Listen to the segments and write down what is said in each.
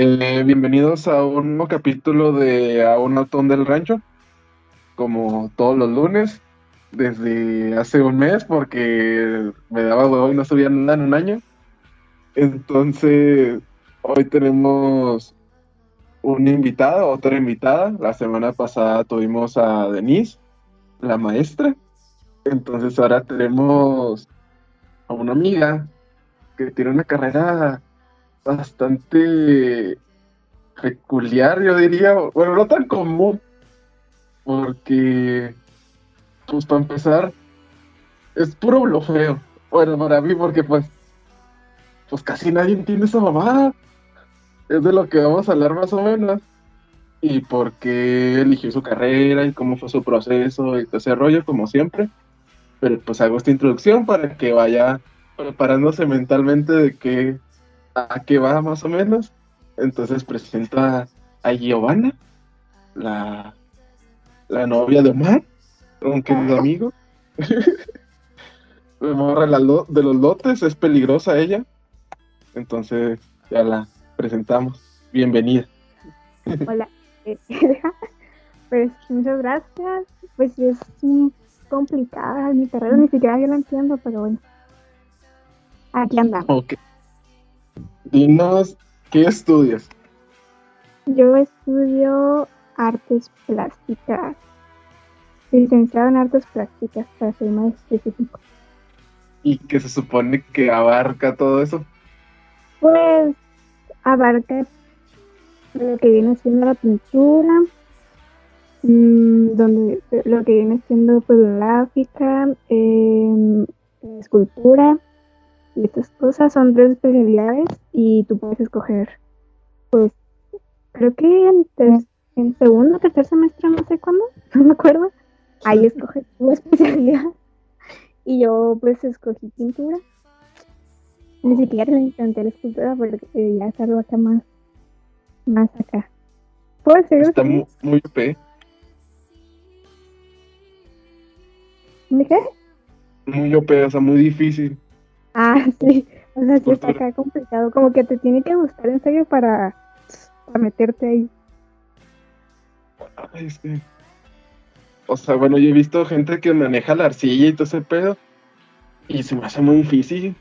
Eh, bienvenidos a un nuevo capítulo de A un Autón del Rancho, como todos los lunes, desde hace un mes, porque me daba huevo y no subía nada en un año. Entonces, hoy tenemos un invitado, otra invitada. La semana pasada tuvimos a Denise, la maestra. Entonces ahora tenemos a una amiga que tiene una carrera bastante peculiar, yo diría, bueno, no tan común, porque, pues para empezar, es puro blofeo. Bueno, para mí, porque pues, pues casi nadie entiende esa mamada. Es de lo que vamos a hablar más o menos. Y por qué eligió su carrera y cómo fue su proceso y todo ese rollo, como siempre. Pero pues hago esta introducción para que vaya preparándose mentalmente de qué, a qué va más o menos. Entonces presento a, Giovanna, la, la novia de Omar, un querido amigo. Me morra de los lotes, es peligrosa ella. Entonces ya la presentamos. Bienvenida. Hola. pues muchas gracias. Pues es complicada mi carrera, ni siquiera yo la entiendo, pero bueno. Aquí andamos. Ok. Dinos, ¿qué estudias? Yo estudio artes plásticas. Licenciado en artes plásticas, para ser más específico. ¿Y qué se supone que abarca todo eso? Pues abarca lo que viene siendo la pintura, mmm, donde lo que viene siendo pues la gráfica, eh, la escultura, estas cosas son tres especialidades y tú puedes escoger, pues, creo que en, en segundo o tercer semestre, no sé cuándo, no me acuerdo, ahí escoges tu especialidad. Y yo, pues, escogí pintura. Ni siquiera le intenté la escultura porque ya es algo acá más, más acá. ¿Puedo ser Está muy, muy OP. ¿De qué? Muy OP, o sea, muy difícil. Ah, sí. O sea, sí está acá complicado. Como que te tiene que gustar en serio para, para meterte ahí. Ay, sí. O sea, bueno, yo he visto gente que maneja la arcilla y todo ese pedo. Y se me hace muy difícil.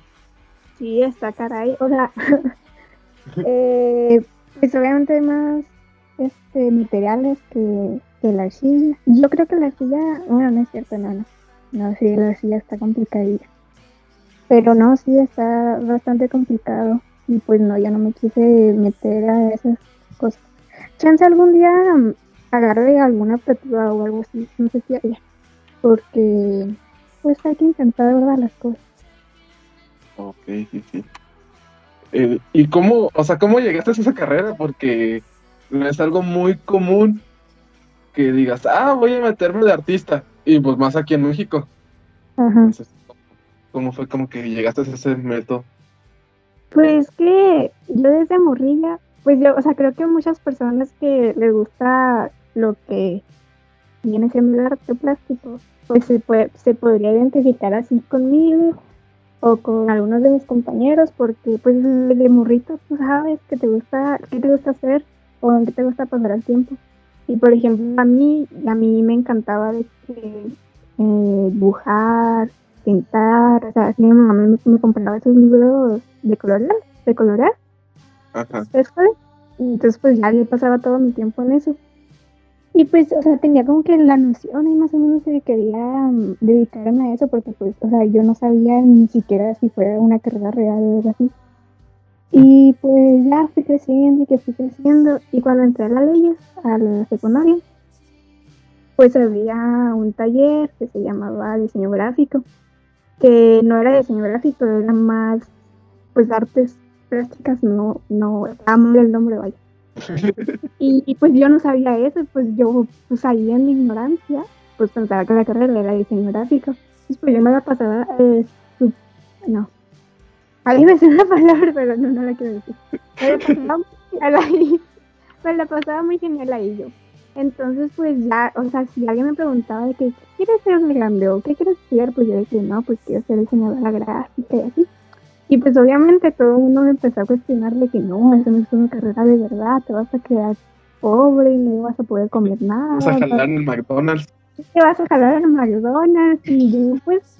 Sí, está caray. O sea, eh, pues obviamente hay más este, materiales que, que, la arcilla. Yo creo que la arcilla, bueno, no es cierto, no, no. No, sí, la arcilla está complicadilla. Pero no, sí, está bastante complicado. Y pues no, ya no me quise meter a esas cosas. Chance algún día um, agarre alguna apertura o algo así, no sé si haya. Porque pues hay que intentar, ¿verdad? Las cosas. Ok, sí, sí. Eh, ¿Y cómo, o sea, cómo llegaste a esa carrera? Porque no es algo muy común que digas, ah, voy a meterme de artista. Y pues más aquí en México. Ajá. ¿Cómo fue como que llegaste a ese método? Pues que yo desde morrilla, pues yo, o sea, creo que muchas personas que les gusta lo que viene siendo el arte plástico, pues se, puede, se podría identificar así conmigo o con algunos de mis compañeros, porque pues de morrito tú sabes que te gusta, qué te gusta hacer o qué te gusta pasar el tiempo. Y por ejemplo, a mí, a mí me encantaba de que, eh, dibujar, pintar, o sea, mi mamá me, me compraba esos libros de colorear, de colorear. Ajá. Entonces, pues ya le pasaba todo mi tiempo en eso. Y pues, o sea, tenía como que la noción y más o menos de quería um, dedicarme a eso porque pues, o sea, yo no sabía ni siquiera si fuera una carrera real o algo así. Y pues ya fui creciendo y que fui creciendo y cuando entré a la leyes, a la secundaria, pues había un taller que se llamaba diseño gráfico que no era diseño gráfico, era más pues artes plásticas, no, no, mal el nombre, vaya. y, pues yo no sabía eso, pues yo pues ahí en mi ignorancia, pues pensaba que la carrera era diseño gráfico. Entonces pues yo me la pasaba, eh, no, ahí me suena una palabra, pero no, no la quiero decir. Me la pasaba muy genial ahí, me la pasaba muy genial ahí yo. Entonces, pues ya, o sea, si alguien me preguntaba de qué quieres ser de grande o qué quieres estudiar, pues yo decía, no, pues quiero ser diseñadora gráfica y así. Y pues obviamente todo el mundo me empezó a cuestionarle que no, eso no es una carrera de verdad, te vas a quedar pobre y no vas a poder comer nada. Vas a jalar en el McDonald's. Te vas a jalar en el McDonald's y yo pues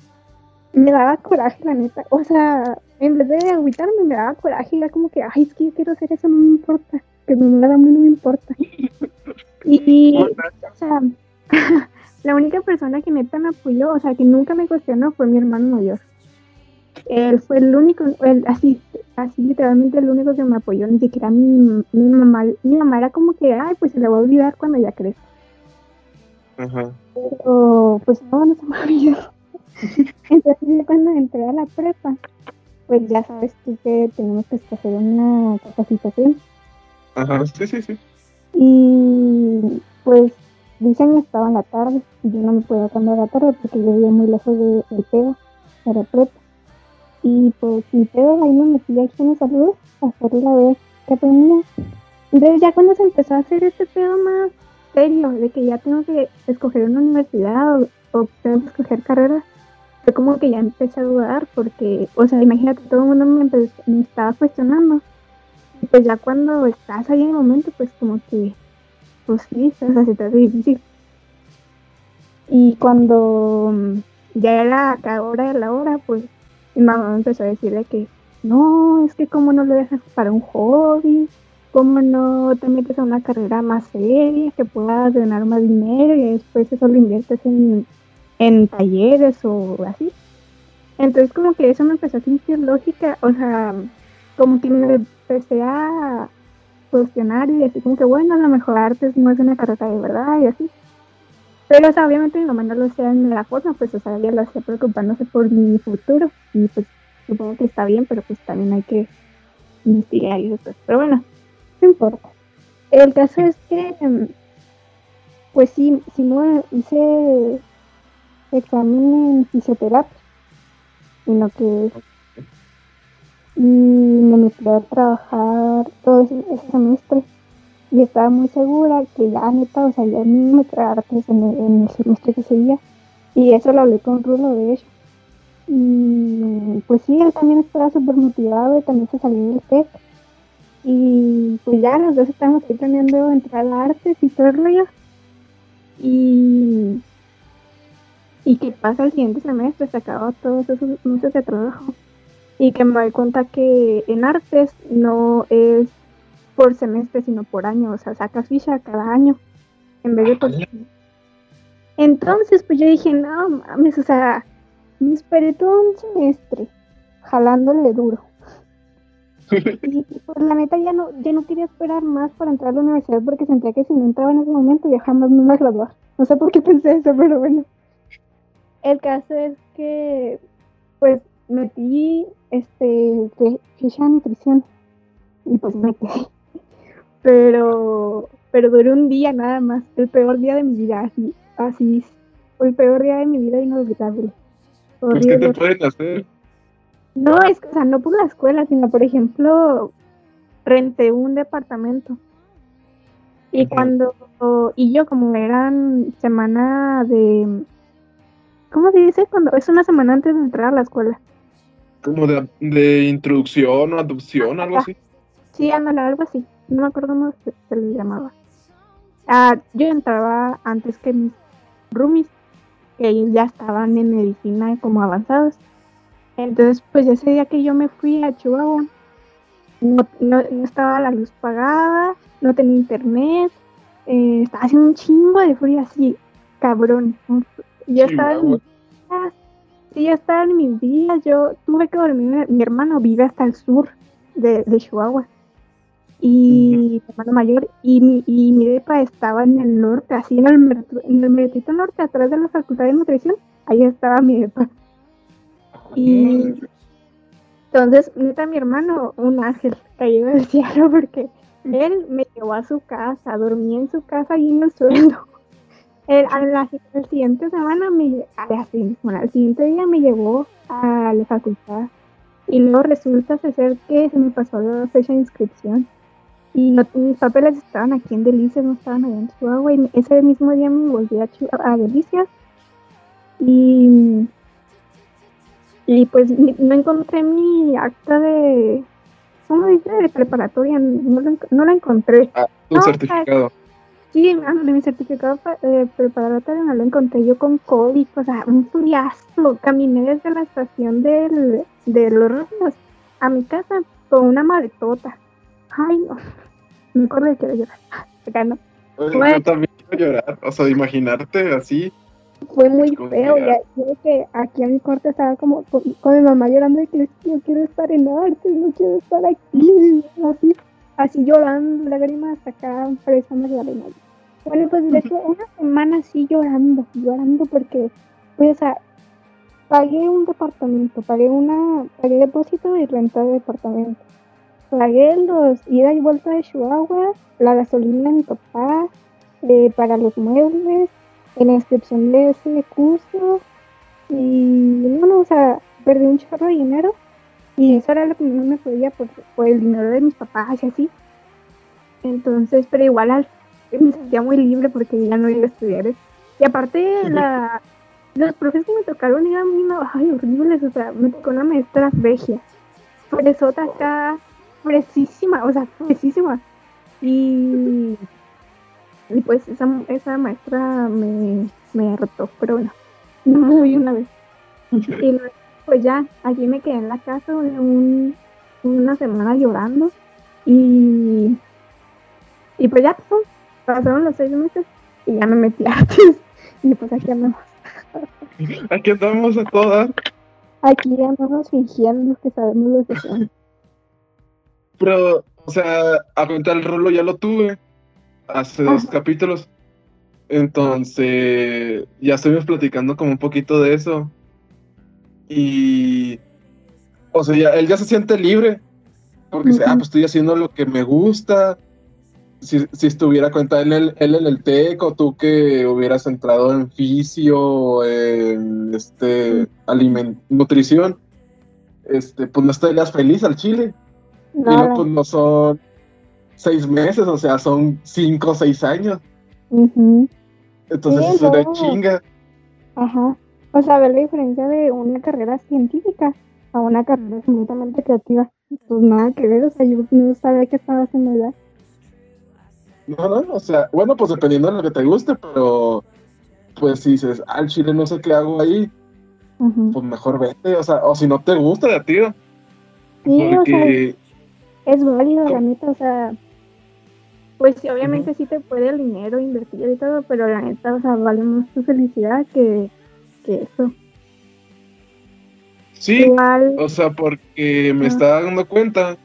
me daba coraje la neta. O sea, en vez de agüitarme me daba coraje, era como que, ay, es que yo quiero hacer eso, no me importa, que me lo da no me importa. Y, o sea, la única persona que neta me apoyó, o sea, que nunca me cuestionó fue mi hermano mayor. Él fue el único, él, así, así literalmente el único que me apoyó, ni siquiera mi, mi mamá, mi mamá era como que, ay, pues se la voy a olvidar cuando ya crezca. Ajá. Pero, pues no, no se me olvidó. Entonces cuando entré a la prepa, pues ya sabes tú que tenemos que hacer una capacitación. Ajá, sí, sí, sí. Y pues que estaba en la tarde y yo no me puedo cambiar la tarde porque yo vivía muy lejos de, del pedo, de la prepa. Y pues mi pedo ahí me metí aquí en salud a hacer la vez que aprendía. Entonces ya cuando se empezó a hacer este pedo más serio, de que ya tengo que escoger una universidad o, o tengo que escoger carrera, fue como que ya empecé a dudar porque, o sea, imagínate, todo el mundo me, empezó- me estaba cuestionando. Pues ya cuando estás ahí en el momento, pues como que, pues sí, o sea, se difícil. Y cuando mm, ya era acá hora de la hora, pues mi mamá empezó a decirle que no, es que cómo no lo dejas para un hobby, cómo no te metes a una carrera más seria, que puedas ganar más dinero y después eso lo inviertes en, en talleres o así. Entonces como que eso me empezó a sentir lógica, o sea, como que me empecé a cuestionar y decir como que bueno, a lo mejor artes no es una carrera de verdad y así. Pero o sea, obviamente mi mamá no lo hacía de la forma, pues o sea, ella lo hacía preocupándose por mi futuro y pues supongo que está bien, pero pues también hay que investigar y eso. Pero bueno, no importa. El caso es que, em, pues sí, sí me hice examen en fisioterapia, en lo que y me metí a trabajar todo ese, semestre. Y estaba muy segura que ya neta, o sea, ya ni me artes en el, semestre que seguía. Y eso lo hablé con Rulo de hecho. Y pues sí, él también estaba súper motivado y también se salió del TEC y pues ya los dos estábamos ahí planeando entrar a artes y todo el rollo. Y y que pasa el siguiente semestre, se acabó todos esos meses de trabajo y que me doy cuenta que en artes no es por semestre, sino por año, o sea, sacas ficha cada año en vez de por Entonces, pues yo dije, no mames, o sea, me esperé todo un semestre jalándole duro. Y pues la neta ya no, ya no quería esperar más para entrar a la universidad porque sentía que si no entraba en ese momento ya jamás me iba a graduar. No sé por qué pensé eso, pero bueno. El caso es que pues metí este de nutrición y pues me quedé. Pero, pero duró un día nada más, el peor día de mi vida, así, así, fue el peor día de mi vida inolvidable. Pues, ¿qué te pueden hacer? No, es que, o sea, no por la escuela, sino, por ejemplo, renté un departamento. Y cuando, y yo como eran semana de, ¿cómo se dice? Cuando es una semana antes de entrar a la escuela. Como de, de introducción o adopción, algo así. Sí, ándale, algo así. No me acuerdo cómo se, se le llamaba. Ah, yo entraba antes que mis roomies, que ellos ya estaban en medicina como avanzados. Entonces, pues ese día que yo me fui a Chihuahua, no, no, no estaba la luz pagada, no tenía internet, eh, estaba haciendo un chingo de frío así, cabrón. Yo estaba en mis días, sí, yo estaba en mis días, yo tuve que dormir, mi hermano vive hasta el sur de, de Chihuahua y mi hermano mayor y mi, y mi depa estaba en el norte, así en el, en el meretito norte, atrás de la facultad de nutrición, ahí estaba mi depa. Y entonces, neta, mi hermano, un ángel cayó del cielo porque él me llevó a su casa, dormí en su casa ahí en el suelo. El, a la, el siguiente semana, me, a la, bueno, al siguiente día me llevó a la facultad y luego resulta ser que se me pasó la fecha de inscripción y no, mis papeles estaban aquí en Delicias, no estaban allá en Chihuahua y ese mismo día me volví a, a Delicias y y pues no encontré mi acta de, ¿cómo dice? De preparatoria, no, no la encontré. Ah, tu certificado. Sí, de mi certificado eh, preparatorio no lo encontré yo con COVID, o sea, un furiazo. Caminé desde la estación del, de los Rosas a mi casa con una maletota. Ay, no. Me acuerdo de que llorar. Acá no. yo también quiero llorar, o sea, de imaginarte así. Fue muy feo, ya, que aquí a mi corte estaba como con, mi mamá llorando de que yo quiero estar en arte, no quiero estar aquí, así, así llorando, lágrimas acá, presiones de arena. Bueno, pues de una semana así llorando, llorando porque, pues, o sea, pagué un departamento, pagué una, pagué depósito y renta de departamento. Pagué los ida y vuelta de Chihuahua, la gasolina de mi papá, eh, para los muebles, en la inscripción de ese curso. Y no, no, o sea, perdí un chorro de dinero. Y eso era lo que no me podía por, por el dinero de mis papás y así. Entonces, pero igual al me sentía muy libre porque ya no iba a estudiar Y aparte, la, los profes que me tocaron eran muy ay, horribles, o sea, me tocó una maestra regia, fresota acá, fresísima, o sea, fresísima. Y, y pues esa, esa maestra me, me pero bueno, no me vi una vez. Y pues ya, allí me quedé en la casa un, una semana llorando y, y pues ya, pues, pasaron los seis meses y ya me metí a artes. Y pues aquí andamos. Aquí andamos a todas. Aquí andamos fingiendo que sabemos lo que son. Pero, o sea, a contar el rolo ya lo tuve hace dos capítulos. Entonces, ya estuvimos platicando como un poquito de eso. Y, o sea, ya, él ya se siente libre. Porque dice, ah, pues estoy haciendo lo que me gusta si, si estuviera cuenta él, él, en el TEC o tú que hubieras entrado en fisio, en este aliment nutrición, este, pues no estarías feliz al chile. No. Y no, pues no son seis meses, o sea, son cinco o seis años. Entonces eso es una chinga. Ajá. O sea, ver la diferencia de una carrera científica a una carrera completamente creativa. Pues nada que ver, o sea, yo no sabía qué estaba haciendo ya. No, no, o sea, bueno, pues dependiendo de lo que te guste, pero pues si dices, al chile no sé qué hago ahí, pues mejor vete, o sea, o si no te gusta, de tiro. Sí, o sea, es válido, la neta, o sea, pues sí, obviamente sí te puede el dinero invertir y todo, pero la neta, o sea, vale más tu felicidad que, que eso. Sí, o sea, porque me estaba dando cuenta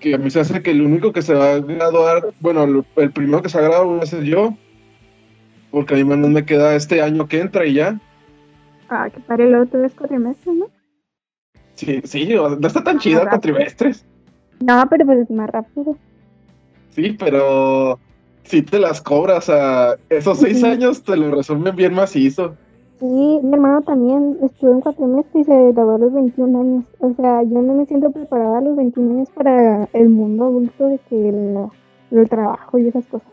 que a mí se hace que el único que se va a graduar, bueno, el primero que se va a graduar va a ser yo, porque a mí no me queda este año que entra y ya. Ah, que para el otro es cuatrimestre, ¿no? Sí, sí, no está tan chido cuatrimestres. No, pero pues es más rápido. Sí, pero si te las cobras a esos seis años, te lo resumen bien macizo. Sí, mi hermano también estuvo en cuatro meses y se graduó a los 21 años. O sea, yo no me siento preparada a los 21 años para el mundo adulto de que el, trabajo y esas cosas.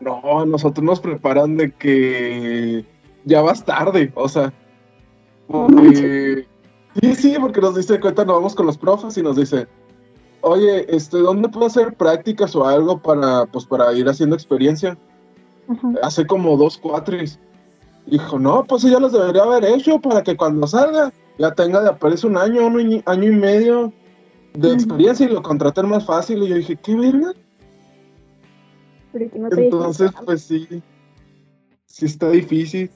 No, nosotros nos preparan de que ya vas tarde, o sea, porque... Sí, sí, porque nos dice cuenta, nos vamos con los profes y nos dice, oye, este, ¿dónde puedo hacer prácticas o algo para, pues, para ir haciendo experiencia? Hace como dos cuatris. Dijo, no, pues ya los debería haber hecho para que cuando salga ya tenga de aparecer un año, un año y medio de experiencia y lo contraten más fácil. Y yo dije, ¿qué verga? Entonces, pues sí, sí está difícil.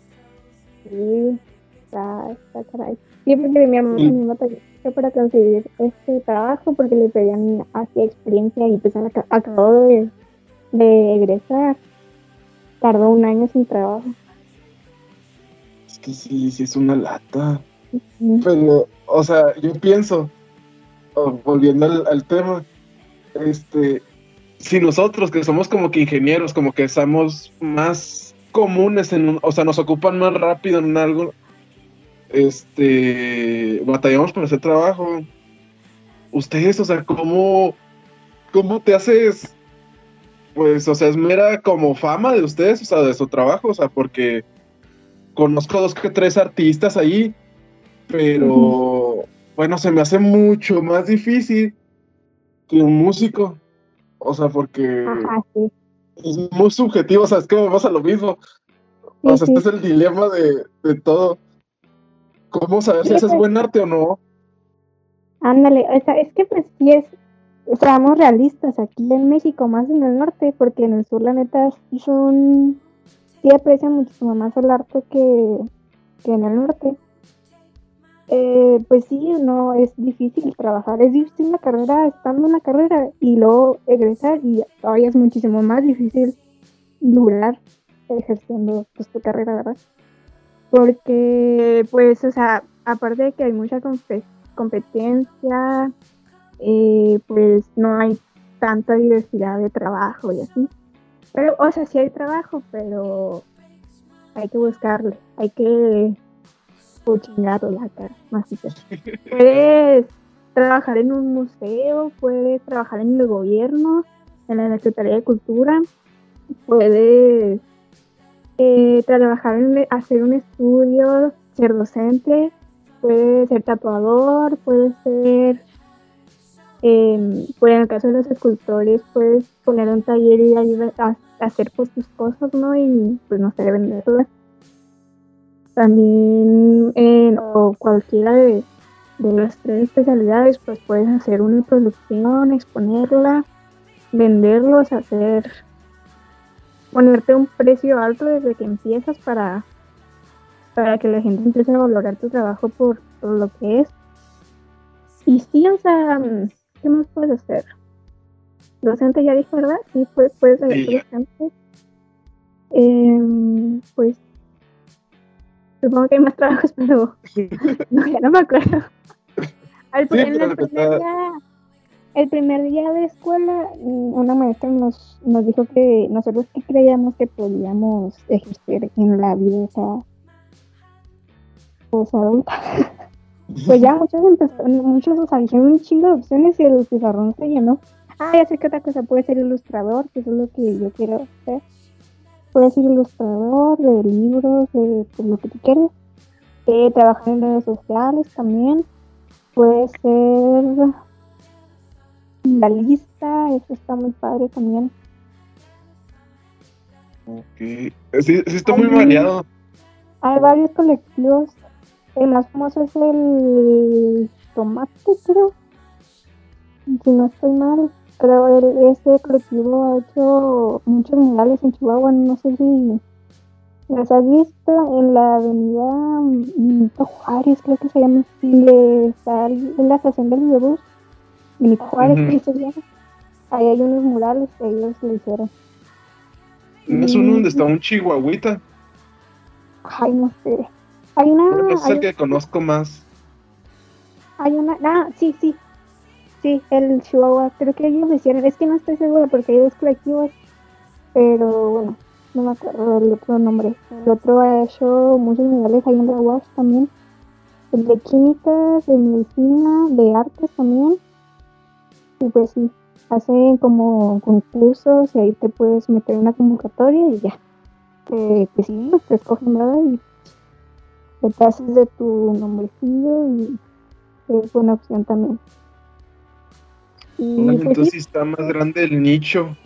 Sí, está, está caray. Sí, porque mi hermano me batalló para conseguir este trabajo porque le pedían así experiencia y pues acabó de, de egresar. Tardó un año sin trabajo que sí, sí es una lata. Pero, o sea, yo pienso, volviendo al, tema, este, si nosotros que somos como que ingenieros, como que somos más comunes en un, o sea, nos ocupan más rápido en algo, este, batallamos por hacer trabajo. Ustedes, o sea, ¿cómo, cómo te haces? Pues, o sea, es mera como fama de ustedes, o sea, de su trabajo, o sea, porque conozco dos que tres artistas ahí pero bueno, se me hace mucho más difícil que un músico. O sea, porque es muy subjetivo, o sea, es que vamos a lo mismo. o sea, este es el dilema de, de todo. ¿Cómo saber si haces pues buen arte o no? Ándale, o sea, es que pues sí es, seamos realistas, aquí en México, más en el norte, porque en el sur la neta son, sí aprecian muchísimo más el arte que, que en el norte. Eh, pues sí, no, es difícil trabajar, es difícil la carrera, estando en la carrera y luego egresar y todavía es muchísimo más difícil durar ejerciendo pues, tu carrera, ¿verdad? Porque, pues, o sea, aparte de que hay mucha competencia, eh, pues no hay tanta diversidad de trabajo y así. Pero, o sea, sí hay trabajo, pero hay que buscarle, hay que o chingado la cara, más Puedes trabajar en un museo, puedes trabajar en el gobierno, en la Secretaría de Cultura, puedes eh, trabajar en hacer un estudio, ser docente, puedes ser tatuador, puedes ser, eh, pues en el caso de los escultores, puedes poner un taller y ayudar a, hacer pues tus cosas, ¿no? Y pues no sé, venderlas también en o cualquiera de, las tres especialidades, pues puedes hacer una producción, exponerla, venderlos, hacer, ponerte un precio alto desde que empiezas para, para que la gente empiece a valorar tu trabajo por, lo que es. Y sí, o sea, ¿qué más puedes hacer? Docente ya dijo, ¿verdad? Sí, puedes, puedes ser docente. Em, pues Supongo que hay más trabajos, pero no, ya no me acuerdo. el, primer día, el primer día de escuela, una maestra nos, nos dijo que nosotros que creíamos que podíamos ejercer en la vida pues, adulta. Pues ya muchos empezaron, muchos o sea, dijeron un chingo de opciones y el pizarrón se llenó. Ah, ya sé que otra cosa puede ser ilustrador, que eso es lo que yo quiero hacer. Puedes ser ilustrador de libros, de pues, lo que tú quieras. Eh, trabajar en redes sociales también. Puede ser la lista, eso está muy padre también. Ok, sí, sí está muy variado. Hay varios colectivos. El más famoso es el tomate, creo. Si no estoy mal pero el, este colectivo ha hecho muchos murales en Chihuahua, no sé si las has visto en la avenida Benito Juárez, creo que se llama así, está en la estación del videobús, Benito Juárez, se llama. Ahí hay unos murales que ellos le hicieron. ¿No es uno donde está un chihuahuita? Ay, no sé. Hay una... es el que conozco más. Hay una... Ah, sí, sí, Sí, el Chihuahua, creo que ellos lo hicieron, es que no estoy segura porque hay dos colectivos, pero bueno, no me acuerdo del otro nombre. El otro ha hecho muchos niveles en la UAS también, el de químicas, de medicina, de artes también, y pues sí, hacen como concursos y ahí te puedes meter una convocatoria y ya. Eh, pues sí, te escogen, ¿verdad? Y te haces de tu nombrecillo y es buena opción también. Y, pues entonces está más grande el nicho.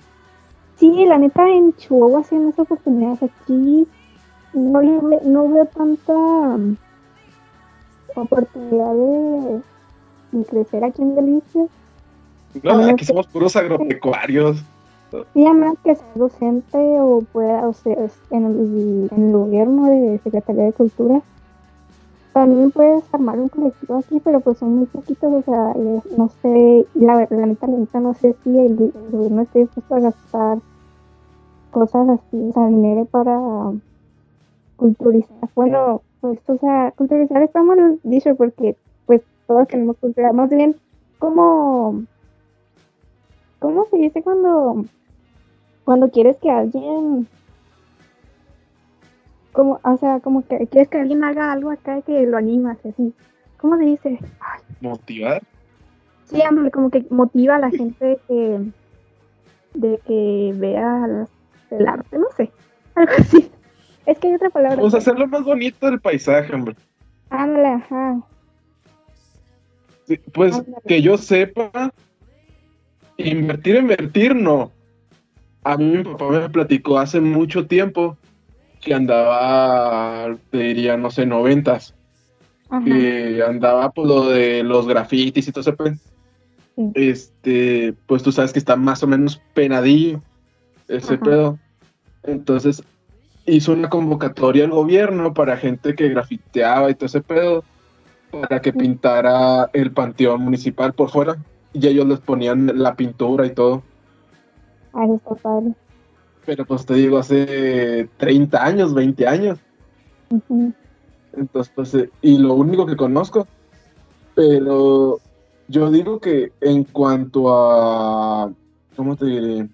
Sí, la neta en Chihuahua sí hay oportunidades. Aquí no, no veo tanta um, oportunidad de, crecer aquí en Delicias. No, aquí somos puros agropecuarios. Sí, a menos que sea docente o pueda, o sea, en el, en el gobierno de Secretaría de Cultura también puedes armar un colectivo aquí, pero pues son muy poquitos, o sea, eh, no sé, la verdad, la neta, no sé si el, gobierno esté dispuesto a gastar cosas así, o sea, dinero para culturizar. Bueno, pues, o sea, culturizar está mal dicho porque, pues, todos tenemos cultura, más bien, como, ¿cómo se dice cuando, cuando quieres que alguien como, o sea, como que quieres que alguien haga algo acá que lo animas, así. ¿Cómo se dice? ¿Motivar? Sí, hombre, como que motiva a la gente de que, de que vea el arte, no sé, algo así. Es que hay otra palabra. Vamos a hacerlo más bonito del paisaje, hombre. Ándale, ajá. Sí, pues Ándale. que yo sepa, invertir, invertir, no. A mí mi papá me platicó hace mucho tiempo que andaba, te diría, no sé, noventas, Ajá. que andaba por lo de los grafitis y todo ese pedo. Sí. Este, pues tú sabes que está más o menos penadillo ese Ajá. pedo. Entonces hizo una convocatoria al gobierno para gente que grafiteaba y todo ese pedo, para que Sí. pintara el panteón municipal por fuera. Y ellos les ponían la pintura y todo. Eso está padre. Pero pues te digo, hace 30 años, 20 años. Entonces, pues, eh, y lo único que conozco. Pero yo digo que en cuanto a, ¿cómo te diré?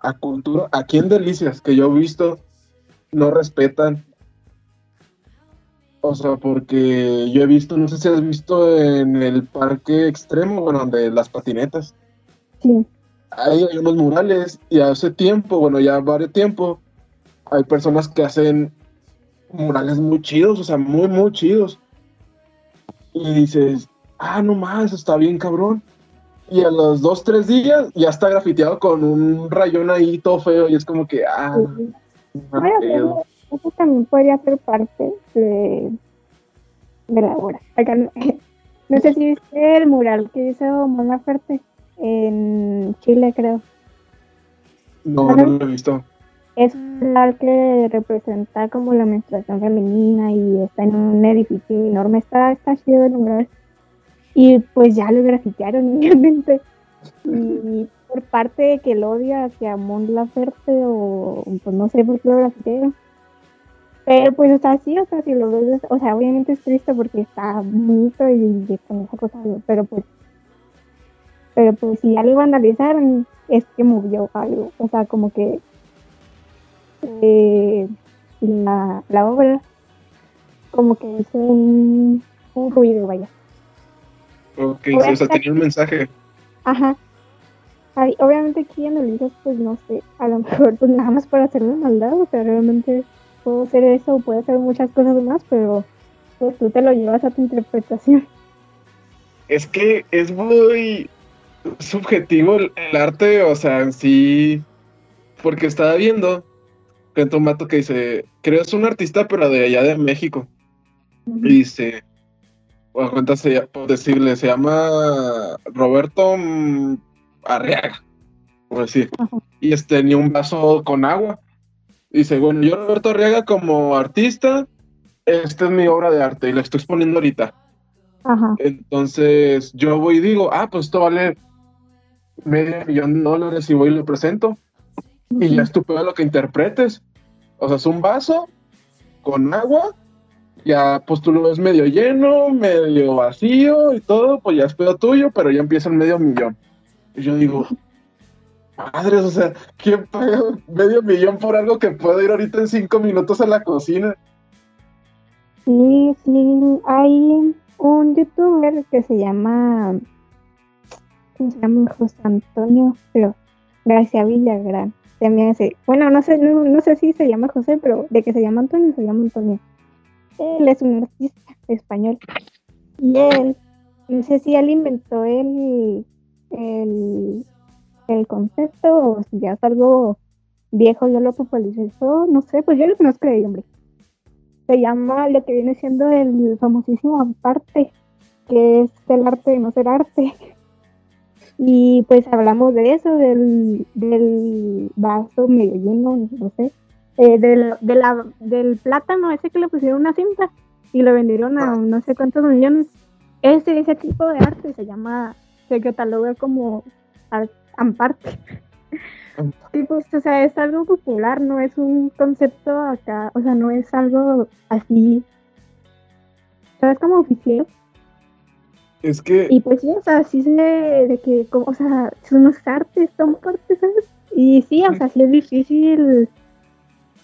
A cultura, aquí en Delicias, que yo he visto, no respetan. O sea, porque yo he visto, no sé si has visto en el parque extremo, bueno, donde las patinetas, Sí. Hay unos murales y hace tiempo, bueno, ya varios tiempo, hay personas que hacen murales muy chidos, o sea, muy, muy chidos. Y dices, ah, no más, está bien cabrón. Y a los dos, tres días ya está grafiteado con un rayón ahí todo feo y es como que, ah, sí. eso, también podría ser parte de, de la obra. Acá no, no sé si viste el mural que hizo Mon Laferte en Chile, creo. No, no lo he visto. Es un mural que representa como la menstruación femenina y está en un edificio enorme. Está, está chido el mural. Y pues ya lo grafitearon, obviamente. Y por parte de que el odio hacia Mon Laferte o pues no sé por qué lo grafitearon. Pero pues o sea, sí, o sea, si lo ves, o sea, obviamente es triste porque está bonito y, y con esa cosa, pero pues pero pues si ya lo vandalizaron es que movió algo, o sea, como que eh, la, la obra como que hizo un, un ruido, vaya. Ok, o sea, tenía un mensaje. Ajá. Ay, obviamente aquí en el pues no sé, a lo mejor pues nada más para hacerle maldad, o sea, realmente puedo hacer eso, puedo hacer muchas cosas más, pero pues tú te lo llevas a tu interpretación. Es que es muy subjetivo el, el arte, o sea, en sí, porque estaba viendo que un tomato que dice, creo es un artista, pero de allá de México. Y dice, bueno, cuenta, se, llama- por decirle, se llama Roberto Arriaga, por decir. Y este, tenía un vaso con agua. Dice, bueno, yo Roberto Arriaga como artista, esta es mi obra de arte y la estoy exponiendo ahorita. Ajá, Entonces yo voy y digo, ah, pues esto vale medio millón de dólares y voy y lo presento. Y ya es tu pedo lo que interpretes. O sea, es un vaso con agua, ya pues tú lo ves medio lleno, medio vacío y todo, pues ya es pedo tuyo, pero ya empieza el medio millón. Y yo digo, madres, o sea, ¿quién paga medio millón por algo que puede ir ahorita en cinco minutos a la cocina? Sí, sí, hay un youtuber que se llama, ¿cómo se llama? José Antonio, pero García Villagrán. Se me hace, bueno, no sé, no, no sé si se llama José, pero de que se llama Antonio, se llama Antonio. Él es un artista español. Y él, no sé si él inventó el, el, el concepto o si ya es algo viejo, yo lo popularizó, no sé, pues yo lo conozco de hombre se llama lo que viene siendo el famosísimo aparte, que es el arte de no ser arte. Y pues hablamos de eso, del, del vaso medio lleno, no sé, eh, del, de la, del plátano ese que le pusieron una cinta y lo vendieron a no sé cuántos millones. Ese, ese tipo de arte se llama, se cataloga como art, amparte. Sí, pues, o sea, es algo popular, no es un concepto acá, o sea, no es algo así, ¿sabes? Como oficial. Y pues sí, o sea, sí sé de que, o sea, son los artes, son partes, ¿sabes? Y sí, o sea, sí es difícil.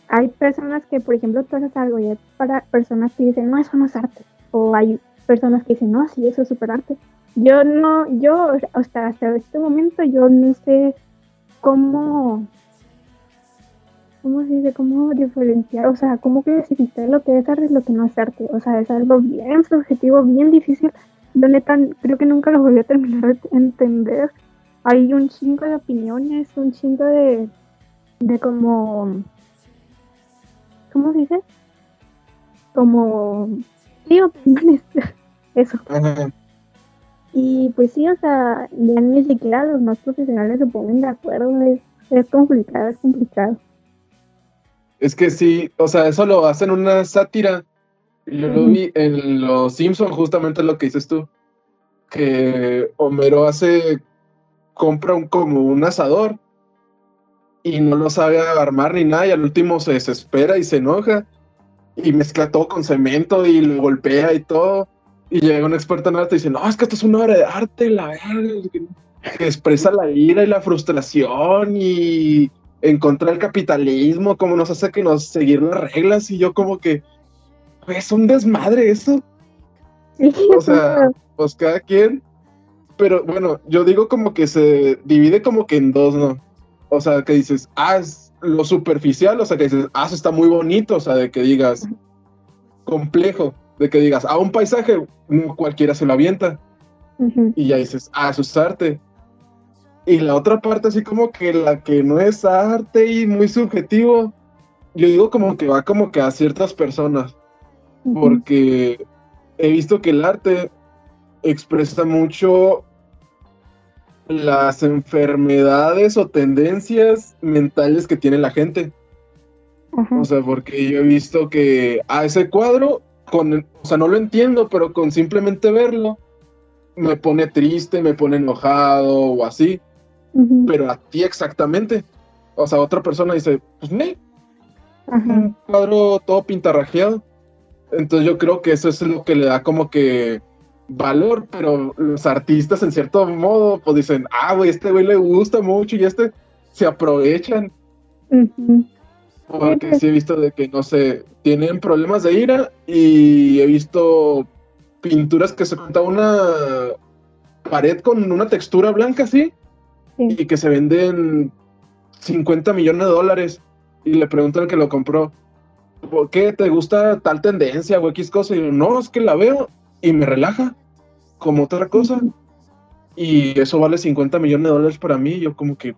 Hay personas que, por ejemplo, tú haces algo y hay para personas que dicen, no, eso no es arte. O hay personas que dicen, no, sí, eso es súper arte. Yo no, yo, hasta, hasta este momento, yo no sé cómo ¿cómo se dice? ¿Cómo diferenciar? O sea, ¿cómo clasificar lo que es arte y lo que no es arte? O sea, es algo bien subjetivo, bien difícil. Yo neta, creo que nunca lo voy a terminar de entender. Hay un chingo de opiniones, un chingo de, de como, ¿cómo se dice? Como, sí, opiniones, eso. Y pues sí, o sea, ya ni siquiera los más profesionales se ponen de acuerdo, es, es complicado, es complicado. Es que sí, o sea, eso lo hacen una sátira. Yo lo vi en Los Simpsons, justamente lo que dices tú. Que Homero hace, compra un, como un asador y no lo sabe armar ni nada y al último se desespera y se enoja y mezcla todo con cemento y lo golpea y todo. Y llega un experto en arte y dice, no, es que esto es una obra de arte, la que expresa la ira y la frustración y en contra del capitalismo, como nos hace que nos seguir las reglas y yo como que es un desmadre eso. o sea, pues cada quien. Pero bueno, yo digo como que se divide como que en dos, ¿no? O sea, que dices, ah, es lo superficial, o sea, que dices, ah, eso está muy bonito, o sea, de que digas complejo, de que digas, ah, un paisaje, cualquiera se lo avienta. Y ya dices, ah, eso es arte. Y la otra parte, así como que la que no es arte y muy subjetivo, yo digo como que va como que a ciertas personas. Porque he visto que el arte expresa mucho las enfermedades o tendencias mentales que tiene la gente. O sea, porque yo he visto que a ese cuadro, con, o sea, no lo entiendo, pero con simplemente verlo, me pone triste, me pone enojado o así pero a ti exactamente. O sea, otra persona dice, pues ne, un cuadro todo pintarrajeado. Entonces yo creo que eso es lo que le da como que valor, pero los artistas en cierto modo pues dicen, ah, güey, este güey le gusta mucho y este se aprovechan. Porque sí he visto de que, no sé, tienen problemas de ira y he visto pinturas que se cuenta una pared con una textura blanca así y que se venden 50 millones de dólares. Y le preguntan al que lo compró, ¿por qué te gusta tal tendencia o X cosa? Y yo, no, es que la veo y me relaja como otra cosa. Y eso vale 50 millones de dólares para mí. yo como que,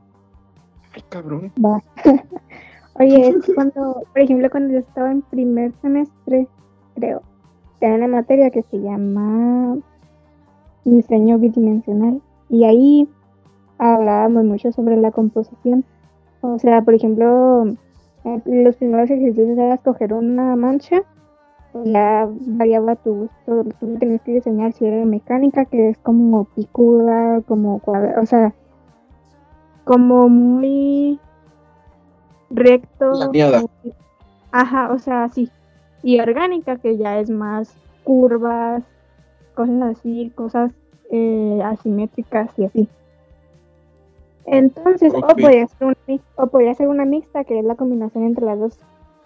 ay, cabrón. Oye, cuando, por ejemplo, cuando yo estaba en primer semestre, creo, tenía una materia que se llama diseño bidimensional. Y ahí hablábamos mucho sobre la composición. O sea, por ejemplo, los primeros ejercicios era escoger una mancha, ya variaba tu gusto, tú tenías que diseñar si era mecánica, que es como picuda, como cuadrada, o sea, como muy recto. ajá, o sea, sí. Y orgánica, que ya es más curvas, cosas así, cosas eh, asimétricas y así. Entonces, o, podría ser una, o podría ser una mixta, que es la combinación entre las dos.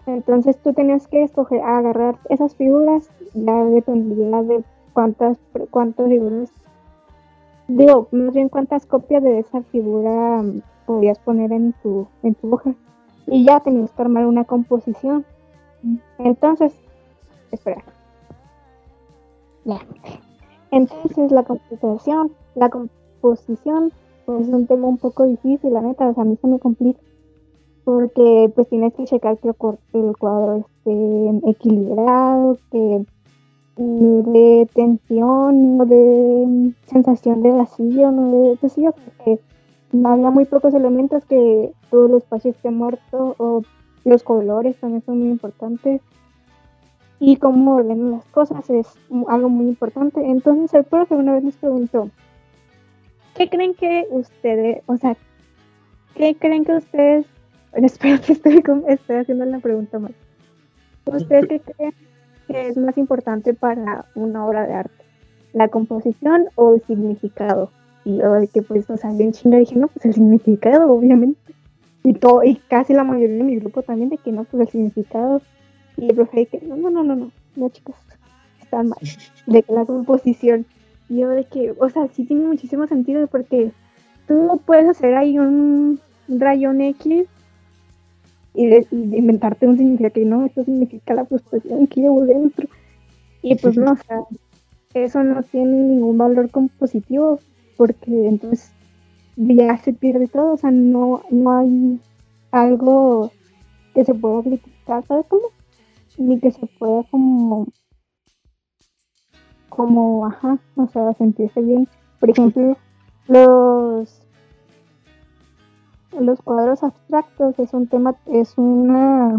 Entonces tú tenías que escoger, agarrar esas figuras, ya dependía de cuántas, cuántas figuras, digo, más bien cuántas copias de esa figura mm, podías poner en tu, en tu hoja. Y ya tenías que armar una composición. Entonces, espera. Ya. Entonces la composición, la composición pues es un tema un poco difícil, la neta, o sea, a mí se me complica porque pues tienes que checar que el cuadro esté equilibrado, que no de tensión, no de sensación de vacío, no de vacío, porque había muy pocos elementos que todo el espacio esté muerto o los colores también son muy importantes y cómo ordenan las cosas es algo muy importante. Entonces el profe una vez nos preguntó, ¿Qué creen que ustedes, o sea, qué creen que ustedes, espero que estoy, estoy haciendo la pregunta mal. ¿Ustedes qué creen que es más importante para una obra de arte? ¿La composición o el significado? Y yo de que pues, o sea, bien chinga dije, no, pues el significado, obviamente. Y todo, y casi la mayoría de mi grupo también de que no, pues el significado. Y el profe que, no, no, no, no, no, no chicos, están mal. De que la composición yo de que, o sea, sí tiene muchísimo sentido porque tú puedes hacer ahí un rayón X y, de, inventarte un significado que no, esto significa la frustración que llevo dentro. Y pues no, o sea, eso no tiene ningún valor compositivo porque entonces ya se pierde todo, o sea, no, no hay algo que se pueda criticar, ¿sabes cómo? Ni que se pueda como, como, ajá, o sea, sentirse bien. Por ejemplo, los los cuadros abstractos es un tema, es una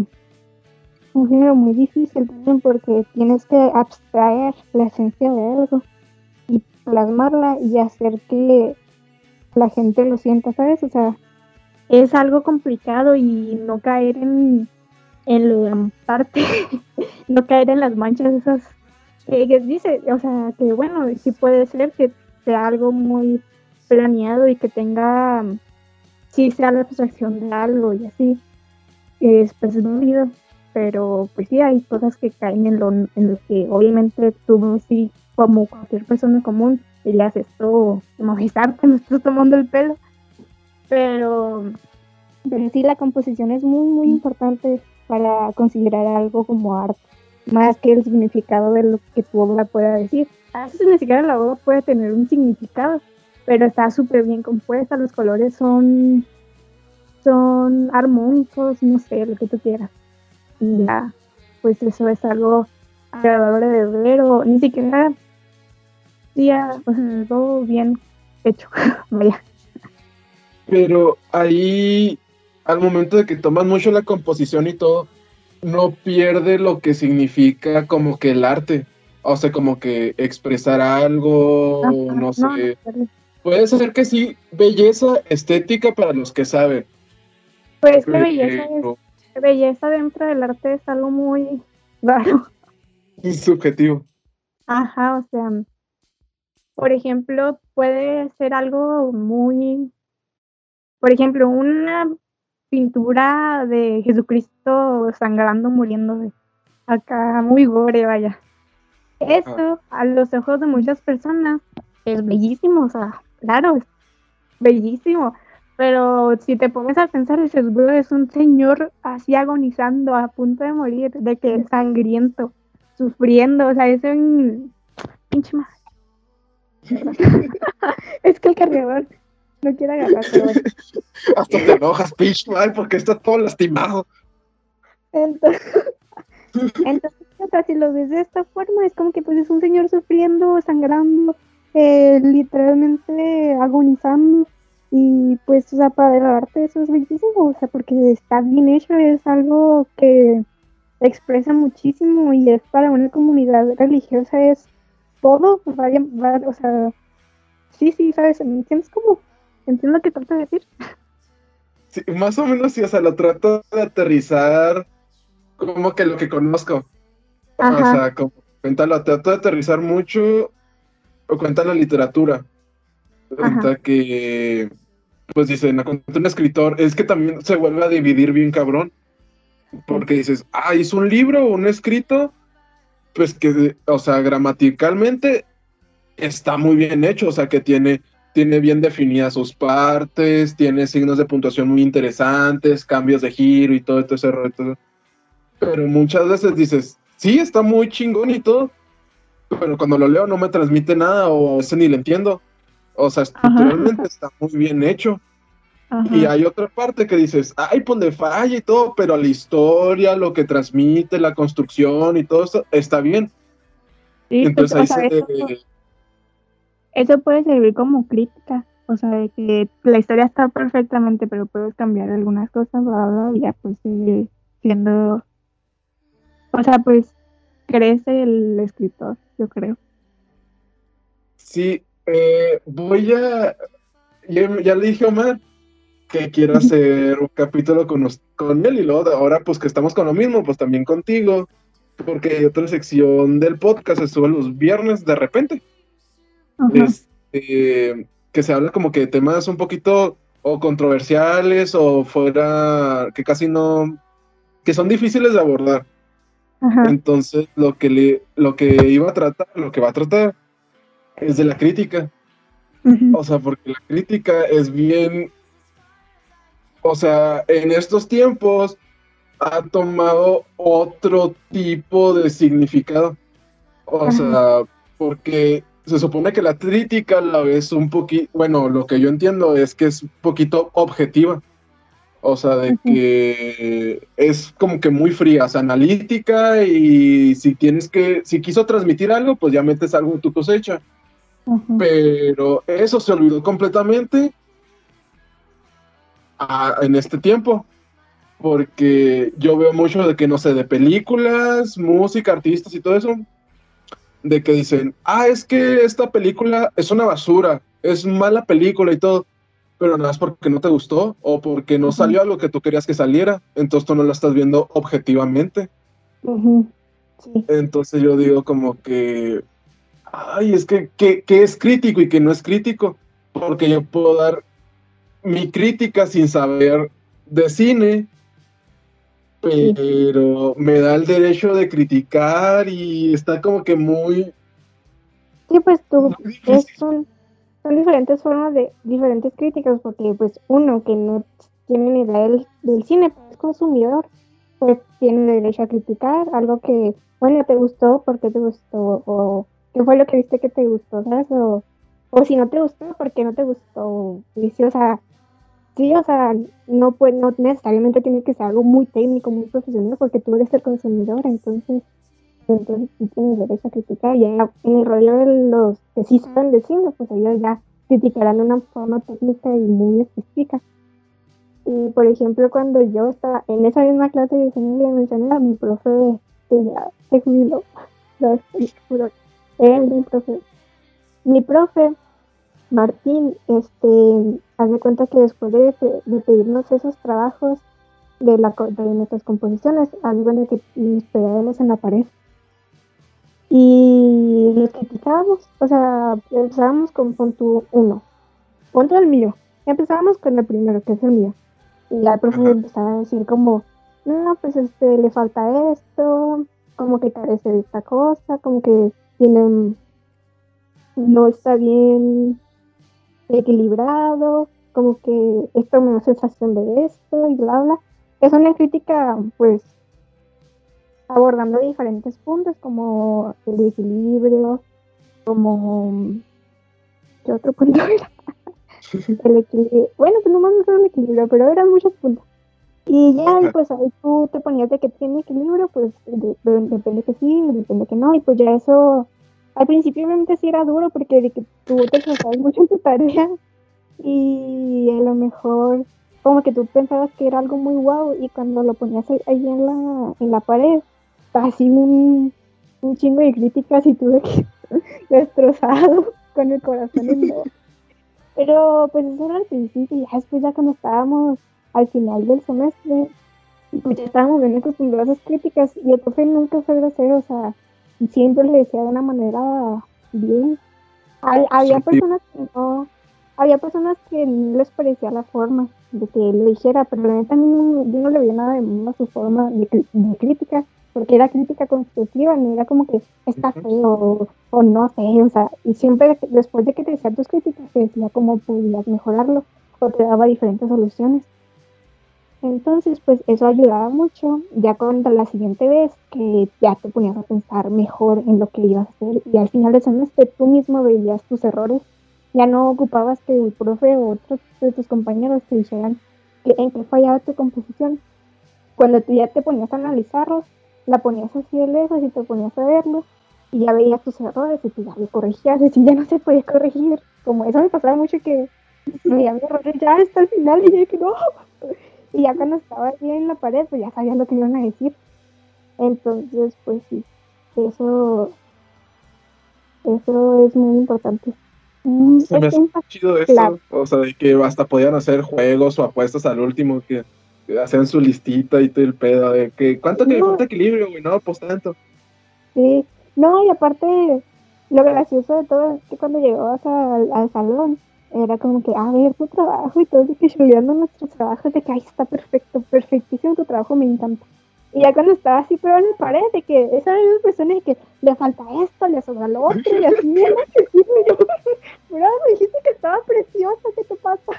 un género muy difícil también porque tienes que abstraer la esencia de algo y plasmarla y hacer que la gente lo sienta, ¿sabes? O sea, es algo complicado y no caer en, en lo parte, no caer en las manchas esas que dice, o sea, que bueno, sí puede ser que sea algo muy planeado y que tenga, sí sea la abstracción de algo y así, es pues es pero pues sí hay cosas que caen en lo, en lo que obviamente tú sí, como cualquier persona común, dirías esto, como es arte, me estás tomando el pelo, pero, pero sí la composición es muy, muy importante para considerar algo como arte, más que el significado de lo que tu obra pueda decir. A veces significado de la obra puede tener un significado, pero está súper bien compuesta, los colores son, son armónicos, no sé, lo que tú quieras. Y ya, pues eso es algo agradable de ver, o ni siquiera, ya, pues todo bien hecho, vaya. Pero ahí, al momento de que tomas mucho la composición y todo, no pierde lo que significa como que el arte. O sea, como que expresar algo, no sé. Puede ser que sí, belleza estética para los que saben. Pues que belleza, es, belleza dentro del arte es algo muy raro. Subjetivo. Ajá, o sea, por ejemplo, puede ser algo muy, por ejemplo, una pintura de Jesucristo sangrando, muriendo acá, muy gore, vaya. Eso, a los ojos de muchas personas, es bellísimo, o sea, claro, es bellísimo. Pero si te pones a pensar, bro, es un señor así agonizando, a punto de morir, de que es sangriento, sufriendo, o sea, es un pinche más. es que el cargador no quiere agarrar, Hasta te enojas, pinche mal, porque está todo lastimado. Entonces, entonces, si lo ves de esta forma, es como que pues es un señor sufriendo, sangrando, eh, literalmente agonizando. Y pues, o sea, para el arte eso es bellísimo, o sea, porque está bien hecho, es algo que expresa muchísimo y es para una comunidad religiosa, es todo, vaya, o sea, sí, sí, ¿sabes? ¿Me entiendes cómo? ¿Entiendes lo que trato de decir? Sí, más o menos sí, o sea, lo trato de aterrizar como que lo que conozco. O sea, como cuenta, lo trato de aterrizar mucho o cuenta la literatura. Cuenta que, pues dicen, un escritor, es que también se vuelve a dividir bien cabrón. Porque dices, ah, hizo un libro o un escrito, pues que, o sea, gramaticalmente está muy bien hecho, o sea, que tiene, tiene bien definidas sus partes, tiene signos de puntuación muy interesantes, cambios de giro y todo, ese rollo. Pero muchas veces dices, sí, está muy chingón y todo, pero cuando lo leo no me transmite nada o ese ni lo entiendo. O sea, estructuralmente está muy bien hecho. Y hay otra parte que dices, ay, pues le falla y todo, pero la historia, lo que transmite, la construcción y todo eso está bien. Entonces ahí se... eso, puede servir como crítica, o sea, de que la historia está perfectamente, pero puedes cambiar algunas cosas, bla, bla, y ya pues sigue siendo, o sea, pues crece el escritor, yo creo. Sí, eh, voy a, ya, ya le dije a Omar, que quiero hacer un capítulo con, con él y luego ahora pues que estamos con lo mismo, pues también contigo, porque hay otra sección del podcast, se sube los viernes de repente, este, que se habla como que de temas un poquito o controversiales o fuera, que casi no, que son difíciles de abordar. Entonces lo que, le, lo que iba a tratar, lo que va a tratar es de la crítica. O sea, porque la crítica es bien o sea, en estos tiempos ha tomado otro tipo de significado. O sea, porque se supone que la crítica la ves un poquito, bueno, lo que yo entiendo es que es un poquito objetiva. O sea, de que es como que muy fría, o sea, analítica y si tienes que, si quiso transmitir algo, pues ya metes algo en tu cosecha. Pero eso se olvidó completamente en este tiempo. Porque yo veo mucho de que, no sé, de películas, música, artistas y todo eso, de que dicen, ah, es que esta película es una basura, es mala película y todo, pero nada es porque no te gustó o porque no salió algo que tú querías que saliera, entonces tú no lo estás viendo objetivamente. Entonces yo digo como que, ay, es que, que, es crítico y que no es crítico, porque yo puedo dar mi crítica sin saber de cine, pero me da el derecho de criticar y está como que muy... Sí, pues tú, son, son diferentes formas de diferentes críticas, porque pues uno que no tiene ni idea del, del cine, pues es consumidor, pues tiene derecho a criticar algo que, bueno, te gustó, porque te gustó, o qué fue lo que viste que te gustó, ¿sabes? O, o si no te gustó, ¿por qué no te gustó? Y o sea, sí, o sea, no, puede, no necesariamente tiene que ser algo muy técnico, muy profesional, porque tú eres el consumidor, entonces, entonces sí tienes derecho a criticar. Y en, el rollo de los que sí saben de cine, pues ellos ya criticarán de una forma técnica y muy específica. Y por ejemplo, cuando yo estaba en esa misma clase de cine, le mencioné a mi profe que ya se jubiló, era mi profe. Mi profe, Martín, este, haz de cuenta que después de, pedirnos esos trabajos de, la, de nuestras composiciones, algo de que nos pegábamos en la pared. Y los criticábamos, o sea, empezábamos con punto uno, punto el mío. Empezábamos con el primero, que es el mío. Y el profe empezaba a decir como, no, pues este, le falta esto, como que carece de esta cosa, como que tiene, no está bien equilibrado, como que esto me da sensación de esto y bla, bla. Es una crítica, pues, abordando diferentes puntos, como el equilibrio, como... ¿Qué otro punto era? el equilibrio. Bueno, pues no más el equilibrio, pero eran muchos puntos. Y ya, pues ahí tú te ponías de que tiene equilibrio, pues depende que sí, depende que no, y pues ya eso al principio obviamente sí era duro porque de que tú te esforzabas mucho en tu tarea y a lo mejor como que tú pensabas que era algo muy guau y cuando lo ponías ahí en la, en la pared, así un, un chingo de críticas y tuve que destrozado con el corazón en dos. Pero pues eso era al principio y ya después ya cuando estábamos al final del semestre, pues ya estábamos bien acostumbrados a esas críticas y el profe nunca fue grosero, o sea, siempre le decía de una manera bien. había personas que no, había personas que no les parecía la forma de que lo dijera, pero la neta no, yo no le veía nada de malo a su forma de, crítica, porque era crítica constructiva, no era como que está feo o, no sé, o sea, y siempre después de que te decía tus críticas te decía cómo podías mejorarlo o te daba diferentes soluciones. Entonces, pues eso ayudaba mucho. Ya cuando la siguiente vez que ya te ponías a pensar mejor en lo que ibas a hacer y al final de semestre tú mismo veías tus errores, ya no ocupabas que el profe o otros de tus compañeros te dijeran que en qué fallaba tu composición. Cuando tú ya te ponías a analizarlos, la ponías así de lejos y te ponías a verlo y ya veías tus errores y tú ya lo corregías y si ya no se podía corregir. Como eso me pasaba mucho que veía mis errores ya hasta el final y yo que no y ya cuando estaba ahí en la pared, pues ya sabía lo que iban a decir. Entonces, pues sí, eso, eso es muy importante. Mm, Se me hace chido eso, o sea, de que hasta podían hacer juegos o apuestas al último, que, hacían su listita y todo el pedo, de que cuánto que falta equilibrio, güey, no, pues tanto. Sí, no, y aparte, lo gracioso de todo es que cuando llegabas al salón, era como que, a ver, tu trabajo y todo, de que chuleando nuestros trabajos, de que, ahí está perfecto, perfectísimo tu trabajo, me encanta. Y ya cuando estaba así, pero en la pared, de que esa era la persona de que le falta esto, le sobra lo otro, y así, sí, pero me dijiste que estaba preciosa, ¿qué te pasa?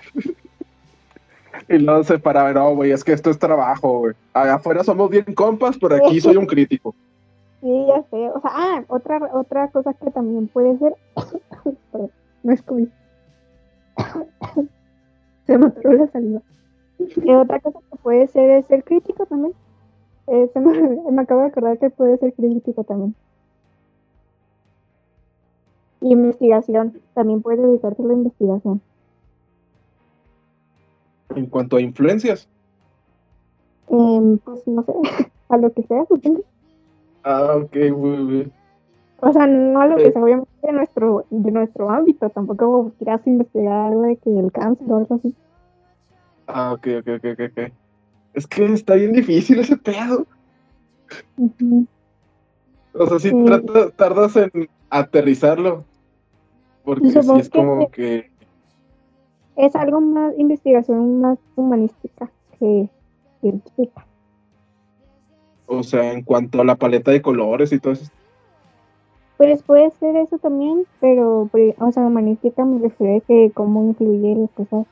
Y luego se para ver, oh, güey, es que esto es trabajo, güey. Allá afuera somos bien compas, pero aquí soy un crítico. Sí, ya sé. O sea, ah, otra, otra cosa que también puede ser. No es COVID. Se me atoró la saliva. Y otra cosa que puede ser es ser crítico también. Eh, se me, me acabo de acordar que puede ser crítico también. Y investigación. También puede dedicarse a la investigación. En cuanto a influencias, Em, pues no sé, a lo que sea, supongo. ah, ok, muy bien. O sea, no a lo que sea, obviamente de nuestro, de nuestro ámbito. Tampoco quieras investigar algo de que el cáncer o algo así. Ah, ok, ok, ok, ok. Es que está bien difícil ese pedo. O sea, si Sí. trata- tardas en aterrizarlo. Porque sí es como que. Es algo más, investigación más humanística que científica. O sea, en cuanto a la paleta de colores y todo eso. Pues puede ser eso también, pero, o sea, humanística me refiero a que cómo influye las cosas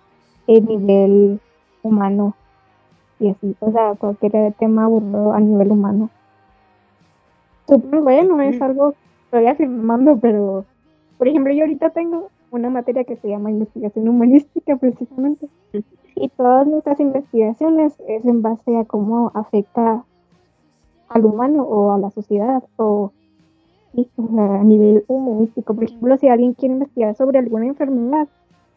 a nivel humano y así, o sea, cualquier tema aburrido a nivel humano. Súper bueno, es algo que estoy afirmando, pero, por ejemplo, yo ahorita tengo una materia que se llama investigación humanística precisamente, y todas nuestras investigaciones es en base a cómo afecta al humano o a la sociedad o a nivel humanístico. Por ejemplo, si alguien quiere investigar sobre alguna enfermedad,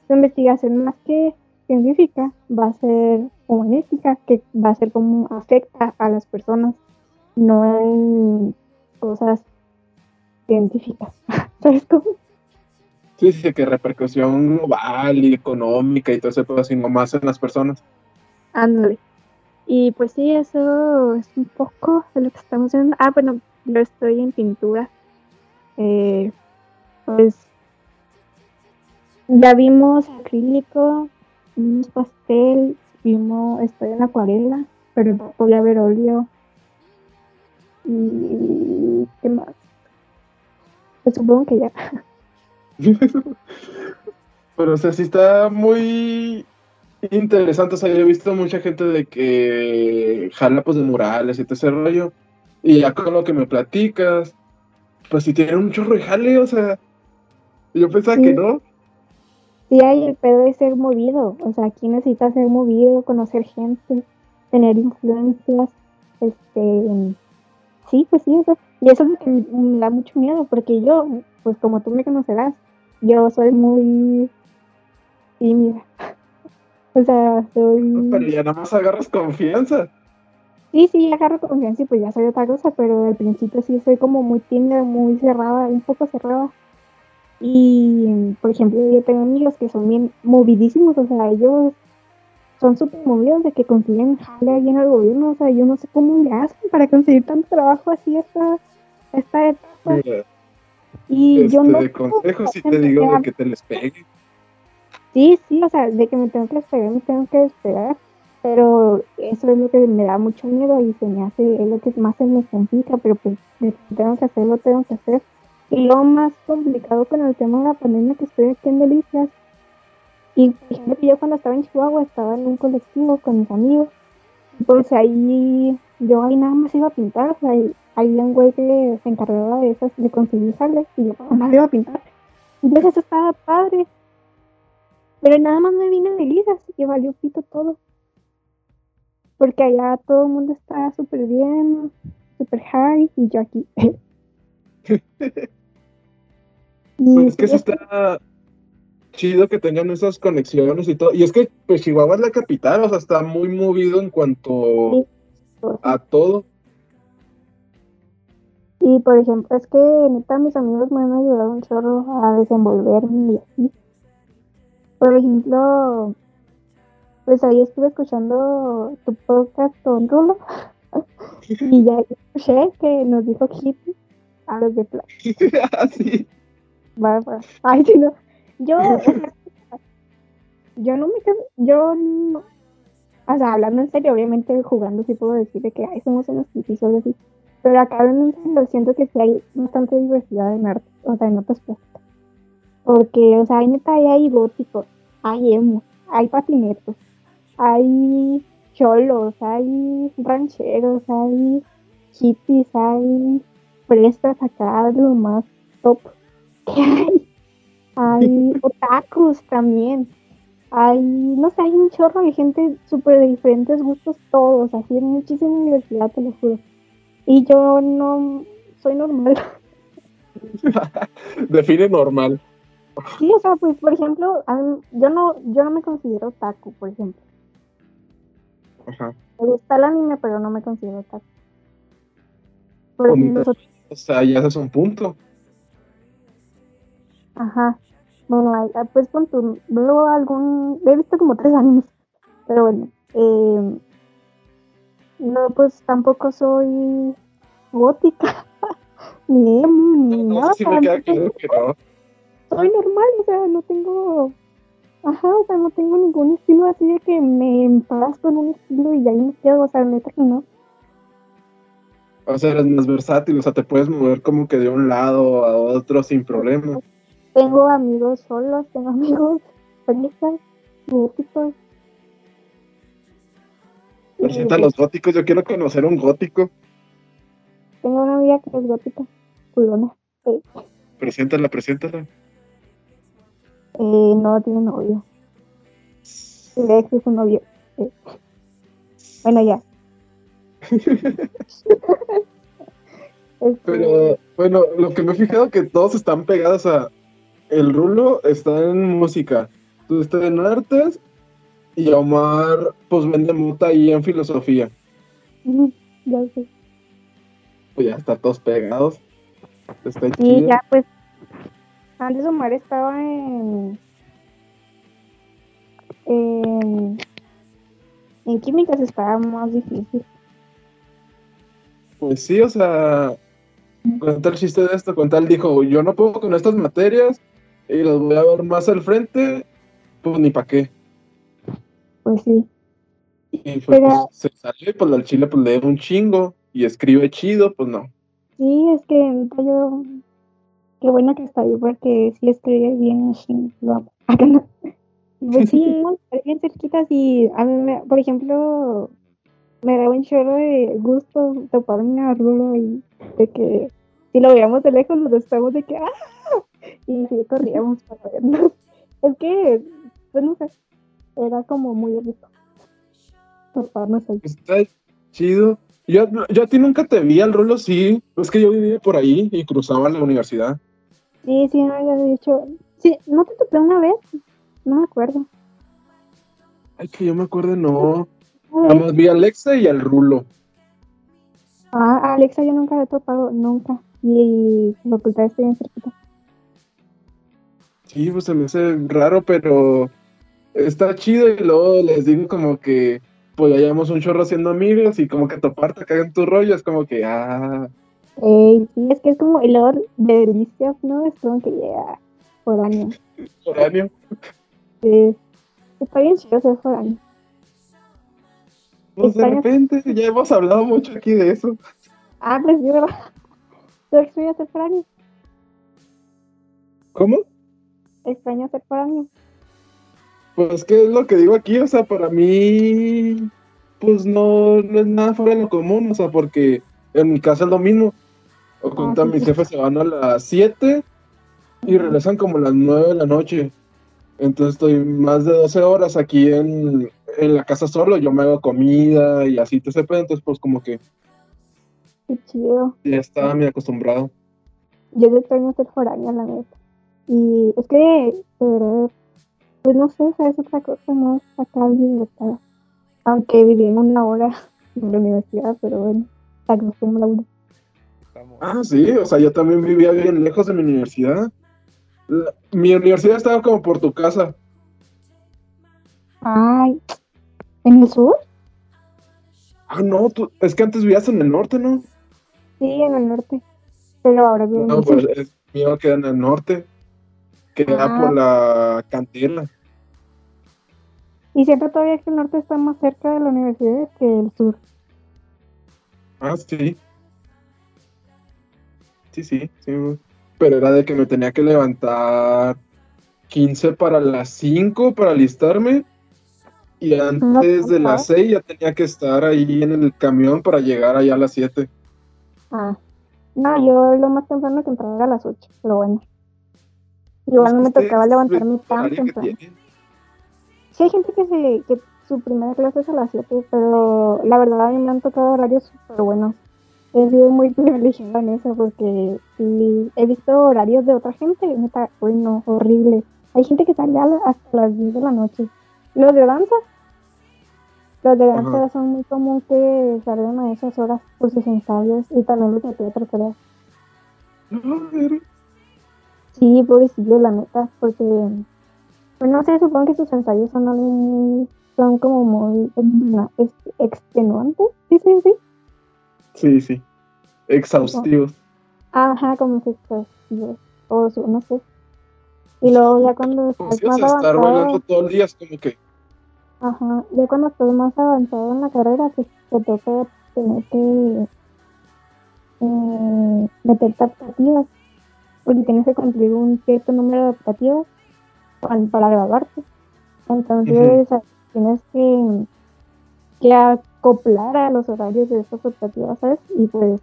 su investigación más que científica va a ser humanística, que va a ser cómo afecta a las personas, no en cosas científicas. ¿Sabes cómo? Sí, sí, que repercusión global y económica y todo ese pedo, sino más en las personas. Ándale. Y pues sí, eso es un poco de lo que estamos haciendo. Ah, bueno, yo estoy en pintura. Eh, pues ya vimos acrílico, vimos pastel, vimos, estoy en acuarela, pero voy a ver óleo. Y qué más. Pues supongo que ya. Pero, o sea, sí está muy interesante. O sea, yo he visto mucha gente de que jala pues de murales y todo ese rollo. Y ya con lo que me platicas, pues sí tiene un chorro de jale, o sea. Yo pensaba Sí. que no. Sí, hay el pedo de ser movido. O sea, aquí necesitas ser movido, conocer gente, tener influencias. Este. Sí, pues sí, eso. Y eso es lo que me me da mucho miedo, porque yo, pues como tú me conocerás, yo soy muy tímida. O sea, soy. Pero ya nada más agarras confianza. Sí, sí, agarro confianza y pues ya soy otra cosa, pero al principio sí soy como muy tímida, muy cerrada, un poco cerrada. Y, por ejemplo, yo tengo amigos que son bien movidísimos, o sea, ellos son súper movidos de que consiguen jale ahí en el gobierno, o sea, yo no sé cómo le hacen para conseguir tanto trabajo así esta, esta etapa. Mira, Y este, yo no de consejos sí te digo de que te les pegue. Sí, sí, o sea, de que me tengo que despegar, me tengo que despegar, pero eso es lo que me da mucho miedo y se me hace, es lo que más se me complica, pero pues de que tengo que hacer, lo tengo que hacer. Y lo más complicado con el tema de la pandemia que estoy aquí en Delicias, y por ejemplo, yo cuando estaba en Chihuahua estaba en un colectivo con mis amigos, pues ahí, yo ahí nada más iba a pintar, o sea, un güey que se encargaba de esas, de conseguir jale, y yo nada más iba a pintar. Entonces eso estaba padre. Pero nada más me vine a Delicias y valió pito todo. Porque allá todo el mundo está súper bien, súper high y yo aquí. y Pues es que sí está chido que tengan esas conexiones y todo. Y es que pues Chihuahua es la capital, o sea, está muy movido en cuanto a todo. Y por ejemplo, es que neta mis amigos me han ayudado un chorro a desenvolverme y así. Por ejemplo, pues ahí estuve escuchando tu podcast con Rulo y ya escuché que nos dijo hippie a los de Pla- Así. Bárbara. Ay, sí, no. Yo, yo no me yo no, o sea, hablando en serio, obviamente jugando sí puedo decir de que, ay, somos unos hippies o así. Pero acá en serio, siento que sí hay bastante diversidad en arte, o sea, en otras plásticas. Porque, o sea, hay neta, hay góticos, hay emo, hay patinetos, hay cholos, hay rancheros, hay hippies, hay prestas acá, lo más top que hay. Hay otakus también. Hay, no sé, hay un chorro de gente súper de diferentes gustos todos, así en muchísima universidad, te lo juro. Y yo no soy normal. Define normal. Sí, o sea, pues por ejemplo, yo no, yo no me considero otaku, por ejemplo. Ajá. Me gusta el anime, pero no me considero otaku. o sea, ya es un punto. Ajá. Bueno, ah, pues con tu, veo algún, he visto como tres animes, pero bueno, eh, no, pues tampoco soy gótica, ni ni no, nada. Sí me queda claro que no. Soy normal, o sea, no tengo, ajá, o sea, no tengo ningún estilo así de que me empalazo en un estilo y ahí me quedo, o sea, neta que no. O sea, eres más versátil, o sea, te puedes mover como que de un lado a otro sin problema. Tengo amigos solos, tengo amigos felices, góticos. Presenta a los góticos, yo quiero conocer un gótico. Tengo una amiga que es gótica, culona. Sí. Preséntala, preséntala. Eh, no tiene novio. Ex es un novio. Bueno, ya. Pero, bueno, lo que me he fijado que todos están pegados a, el Rulo está en música, tú estás en artes y Omar pues vende muta ahí en filosofía. Ya sé. Pues ya está todos pegados. Está y ya pues antes Omar estaba en en, en químicas estaba más difícil. Pues sí, o sea, cuenta el chiste de esto, cuenta él dijo, yo no puedo con estas materias, y los voy a ver más al frente, pues ni para qué. Pues sí. Y pues, se salió y pues al chile pues lee un chingo y escribe chido, pues no. Sí, es que yo, qué bueno que está ahí porque sí escribe bien, lo amo. Pues sí, bien cerquitas y a mí, por ejemplo, me da un chorro de gusto toparme a Rulo y de que si lo veíamos de lejos nos estamos de que ¡ah! y sí corríamos para vernos. Es que, pues no sé, era como muy rico. Está chido. Yo, yo a ti nunca te vi al rolo, sí. Es que yo vivía por ahí y cruzaba la universidad. Sí, sí, me habías dicho. Sí, ¿no te topé una vez? No me acuerdo. Ay, que yo me acuerdo, no. Nada más vi a Alexa y al Rulo. Ah, Alexa yo nunca he topado, nunca. Y la facultad estoy en cerquita. Sí, pues se me hace raro, pero está chido y luego les digo como que pues ya llevamos un chorro haciendo amigos y como que toparte acá en tu rollo es como que ah. Sí, es que es como el olor de delicias, ¿no? Es como que llega. Por año. Sí. Está bien chido ser año. Pues de repente, ya hemos hablado mucho aquí de eso. Ah, pues sí, ¿verdad? ¿Tú extrañas ser año? ¿Cómo? extraño ser mí? Pues, ¿qué es lo que digo aquí? O sea, para mí, pues no, no es nada fuera de lo común, o sea, porque en mi casa es lo mismo. O cuenta, mis jefes se van a las 7 y regresan como a las 9 de la noche. Entonces estoy más de 12 horas aquí en, en la casa solo, yo me hago comida y así te sepa, entonces pues como que... Qué chido. Ya estaba muy acostumbrado. Yo extraño ser foránea, la neta. Y es que, pues no sé, es otra cosa más acá en. Aunque viví en una hora en la universidad, pero bueno, Ah, sí, o sea, yo también vivía bien lejos de mi universidad. mi universidad estaba como por tu casa. Ay, ¿en el sur? Ah, no, tú, es que antes vivías en el norte, ¿no? Sí, en el norte. Pero ahora vivo en el pues, sur. No, pues mío queda en el norte. Queda por ah. la cantera. Y siempre todavía que el norte está más cerca de la universidad que el sur. Ah, sí. Sí, sí, sí. Pero era de que me tenía que levantar 15 para las 5 para alistarme. Y antes de las 6 ya tenía que estar ahí en el camión para llegar allá a las 7. Ah, no, yo lo más temprano que entraba era a las 8, pero bueno. Igual no me tocaba levantarme tan temprano. Sí, hay gente que, se, que su primera clase es a las 7, pero la verdad a mí me han tocado horarios súper buenos. He sido muy privilegiada en eso porque sí, he visto horarios de otra gente, neta, bueno, horrible. Hay gente que sale hasta las 10 de la noche. Los de danza, los de danza son muy común que salgan a esas horas por sus ensayos y también los de teatro, creo. Sí, pobrecillo, la neta, porque, pues no sé, supongo que sus ensayos son muy, son como muy extenuantes, ¿sí, sí, sí? Sí, sí, exhaustivos. Ajá, como exhaustivos, o no sé. Y luego ya cuando estás más estar avanzado... todo el día es como que... Ajá, ya cuando estás más avanzado en la carrera, pues te toca tener que eh, meterte adaptativas, porque tienes que cumplir un cierto número de adaptativas para, graduarte. Entonces tienes que, que acoplar a los horarios de esas adaptativas, ¿sabes? Y pues,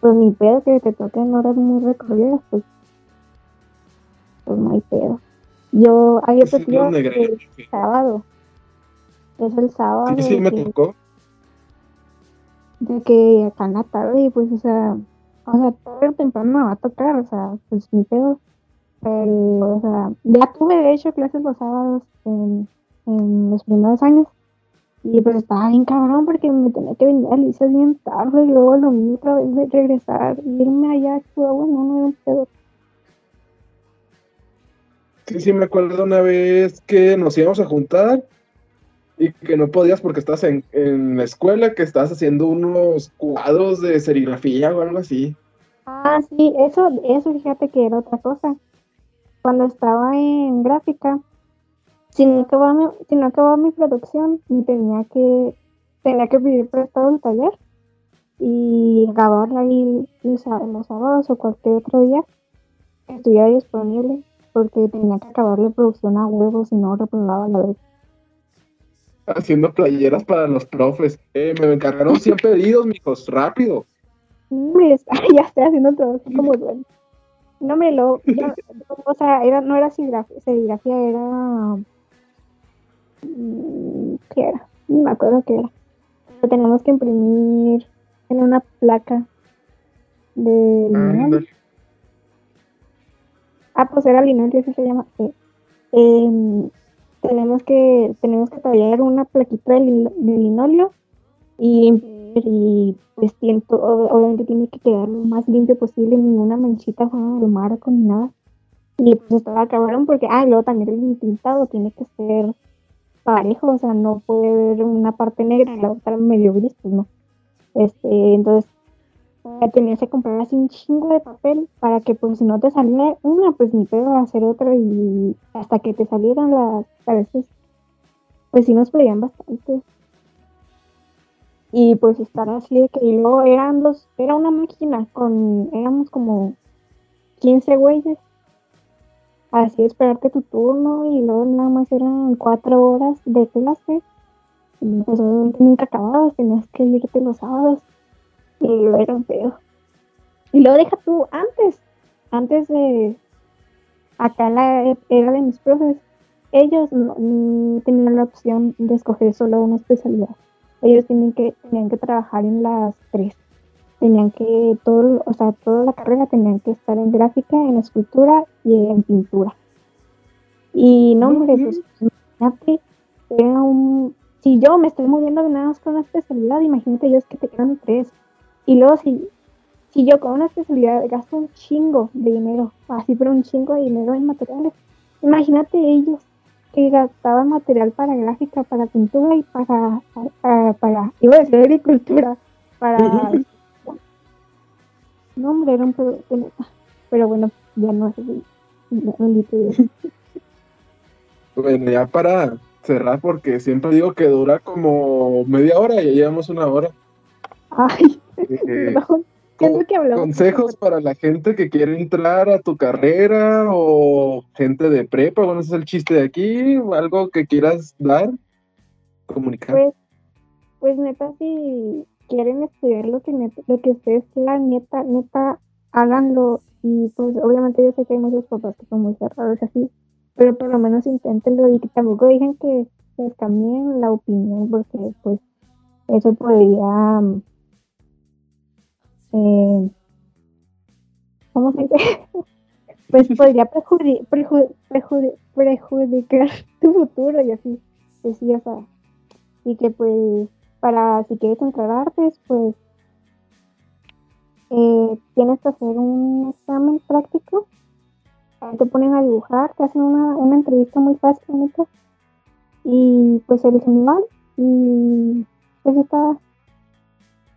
pues ni pedo que te toquen horas muy recorridas, pues pues no hay pedo. Yo, hay otro día el sábado. Es el sábado. Sí, sí, me tocó. De que acá en la tarde, pues, o sea, o sea, tarde o temprano me va a tocar, o sea, pues mi pedo. Pero, o sea, ya tuve de hecho clases los sábados en, en los primeros años. Y pues estaba bien cabrón porque me tenía que venir a Alicia bien tarde y luego lo mismo otra vez regresar irme allá, bueno, no era un pedo. Sí, sí, me acuerdo una vez que nos íbamos a juntar y que no podías porque estabas en, la escuela, que estabas haciendo unos cuadros de serigrafía o algo así. Ah, sí, eso, eso fíjate que era otra cosa. Cuando estaba en gráfica, si no acababa mi, si no acababa mi producción, me tenía que, tenía que pedir prestado el taller y grabarla ahí los sábados o cualquier otro día que estuviera disponible porque tenía que acabar la producción a huevos y no reprobaba la vez. Haciendo playeras para los profes. Eh, me encargaron 100 pedidos, mijos, rápido. ya estoy haciendo todo como duele. No me lo. o sea, era, no era serigrafía, era. Mm, ¿Qué era? No me acuerdo qué era. Lo tenemos que imprimir en una placa de. Ah, pues era linoleum, eso se llama. Em, tenemos que tenemos que tallar una plaquita de, linoleo y, y pues obviamente tiene que quedar lo más limpio posible, ninguna manchita fuera del marco ni nada. Y pues estaba acabaron porque, ah, luego también el pintado tiene que ser parejo, o sea, no puede haber una parte negra y la otra medio gris, pues no. Este, entonces tenías que comprar así un chingo de papel para que pues si no te salía una, pues ni pedo hacer otra y hasta que te salieran las, a veces, pues sí nos pedían bastante. Y pues estar así de que y luego eran dos, era una máquina con, éramos como 15 güeyes. Así esperarte tu turno y luego nada más eran cuatro horas de clase. Y pues nunca acababas, tenías que irte los sábados y lo era feo. Y lo deja tú antes, antes de acá la era de mis profes, ellos no, tenían la opción de escoger solo una especialidad. Ellos tenían que, tenían que trabajar en las tres. Tenían que, todo, o sea, toda la carrera tenían que estar en gráfica, en escultura y en pintura. Y no, hombre, pues imagínate, era un, si yo me estoy moviendo de nada más con una especialidad, imagínate ellos que te quedan tres. Y luego si, si yo con una especialidad gasto un chingo de dinero, así pero un chingo de dinero en materiales, imagínate ellos que gastaban material para gráfica, para pintura y para, para, iba a decir agricultura, para... no, hombre, era un Pero bueno, ya no es así. Bueno, ya para cerrar, porque siempre digo que dura como media hora y ya llevamos una hora. Ay, eh, consejos para la gente que quiere entrar a tu carrera o gente de prepa, bueno, ese es el chiste de aquí, algo que quieras dar. comunicar. Pues, pues neta, si quieren estudiar lo que, neta- lo que ustedes quieran, neta, neta, háganlo. Y pues obviamente yo sé que hay muchos papás que son muy cerrados así, pero por lo menos inténtenlo y que tampoco dejen que les cambien la opinión porque pues eso podría, eh, ¿cómo se dice? pues podría prejudi- preju- prejudi- prejudicar tu futuro y así, pues sí, o sea, y que pues para si quieres entrar a artes, pues eh, tienes que hacer un examen práctico, ahí te ponen a dibujar, te hacen una, una entrevista muy fácil, bonita, y pues eres animal y pues está,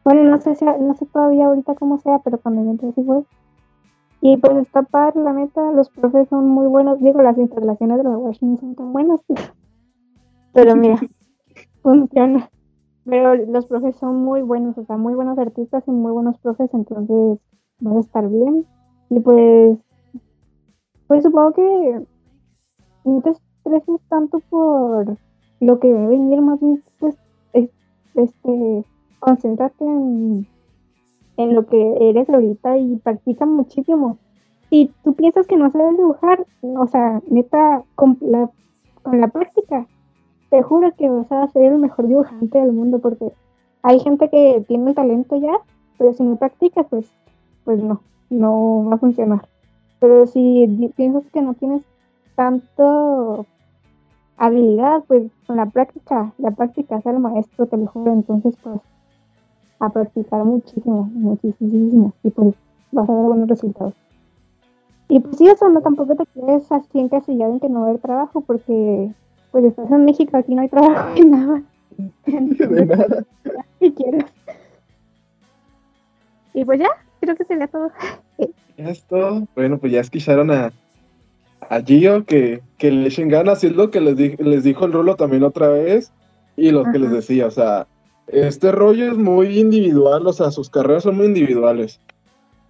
bueno, no sé si, no sé todavía ahorita cómo sea, pero cuando yo entré sí fue. Y pues está padre, la neta, los profes son muy buenos, digo, las instalaciones de la UASH no son tan buenas, pero mira, funciona. Pero los profes son muy buenos, o sea, muy buenos artistas y muy buenos profes, entonces vas a estar bien. Y pues, pues supongo que no te estreses tanto por lo que debe venir, más bien, pues, es- este, concéntrate en, en lo que eres ahorita y practica muchísimo. Si tú piensas que no sabes dibujar, o sea, neta, con la, con la práctica, te juro que vas a ser el mejor dibujante del mundo porque hay gente que tiene el talento ya, pero si no practicas, pues, pues no, no va a funcionar. Pero si piensas que no tienes tanto habilidad, pues con la práctica, la práctica es el maestro, te lo juro, entonces pues a practicar muchísimo, muchísimo, y pues vas a ver buenos resultados. Y pues sí, eso no tampoco te quedes así encasillado en que no va a haber trabajo, porque pues estás en México, aquí no hay trabajo ni nada. De nada. si quieres. Y pues ya, creo que sería todo. Ya es todo. Bueno, pues ya escucharon a, a Gio que, que le echen ganas, y es lo que les, di- les dijo el Rulo también otra vez, y lo que les decía, o sea, este rollo es muy individual, o sea, sus carreras son muy individuales.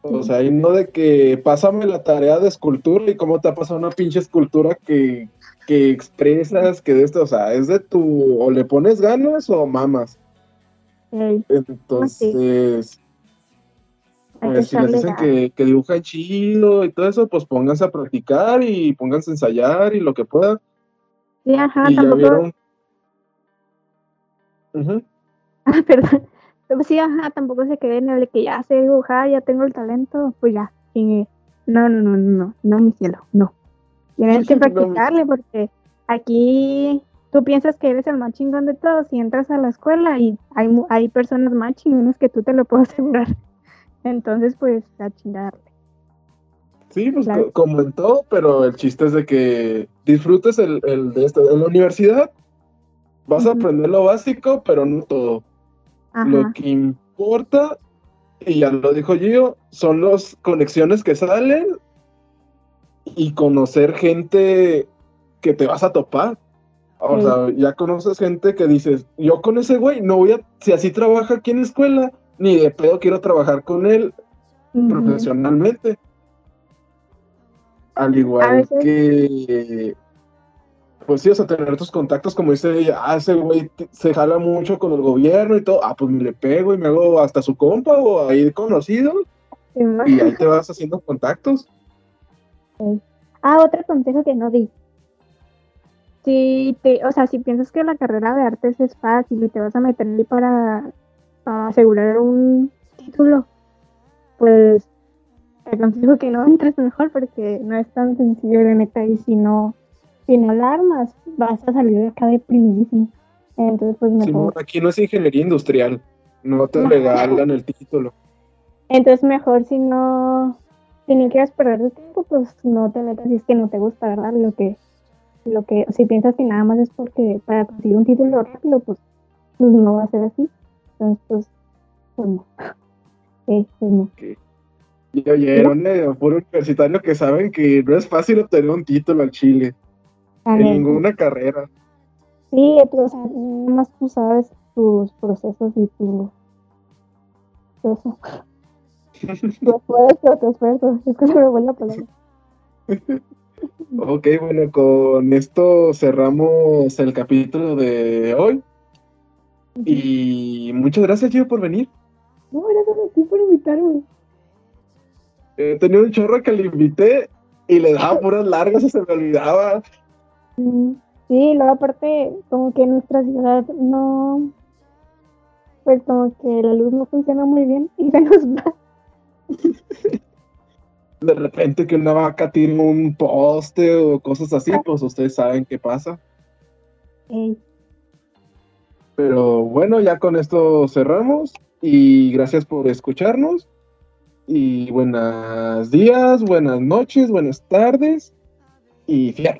O sea, y no de que pásame la tarea de escultura y cómo te ha pasado una pinche escultura que, que expresas, que de esto, o sea, es de tu, o le pones ganas o mamas. Ey, Entonces, pues si les dicen que, que dibujan chido y todo eso, pues pónganse a practicar y pónganse a ensayar y lo que puedan. Sí, ajá, y ya tampoco. Ujú. Ah, perdón. Pero sí, ajá, tampoco se queden en el que ya sé dibujar, ya tengo el talento, pues ya. No, no, no, no, no, no, mi cielo, no. Tienes que practicarle porque aquí tú piensas que eres el más chingón de todos y entras a la escuela y hay, hay personas más chingones que tú te lo puedo asegurar. Entonces, pues, a chingarle. Sí, pues Claro. como en todo, pero el chiste es de que disfrutes el, el de esto. En la universidad vas a aprender lo básico, pero no todo. Lo que importa, y ya lo dijo Gio, son las conexiones que salen y conocer gente que te vas a topar. O Sí. sea, ya conoces gente que dices, yo con ese güey no voy a, si así trabaja aquí en la escuela, ni de pedo quiero trabajar con él profesionalmente. Al igual que, pues sí, o sea, tener tus contactos, como dice ella, ah, ese güey se jala mucho con el gobierno y todo, ah, pues me le pego y me hago hasta su compa o ahí conocido sí, y ahí te vas haciendo contactos. Ah, otro consejo que no di. Si te, o sea, si piensas que la carrera de artes es fácil y te vas a meter ahí para, para asegurar un título, pues te aconsejo que no entres mejor porque no es tan sencillo la neta y si no, si no la armas, vas a salir de acá deprimidísimo. Entonces, pues mejor. aquí no es ingeniería industrial, no te regalan el título. Entonces mejor si no, si no quieres perder tu tiempo, pues no te metas si es que no te gusta, ¿verdad? Lo que, lo que, si piensas que nada más es porque para conseguir un título rápido, pues, pues no va a ser así. Entonces, pues, pues no. Sí, pues no. Y oyeron, eh, puro universitario que saben que no es fácil obtener un título al Chile, La en ninguna carrera. Sí, tú, o sea, más tú sabes tus procesos y tu eso. Tu esfuerzo, tu esfuerzo. Es que se me vuelve la palabra. Ok, bueno, con esto cerramos el capítulo de hoy. Y muchas gracias, Gio, por venir. No, gracias a ti por invitarme. Eh, tenía un chorro que le invité y le daba puras largas y se me olvidaba. Sí, luego aparte, como que en nuestra ciudad no, pues como que la luz no funciona muy bien y se nos va. De repente que una vaca tire un poste o cosas así, pues ustedes saben qué pasa. Pero bueno, ya con esto cerramos y gracias por escucharnos. Y buenos días, buenas noches, buenas tardes y ya.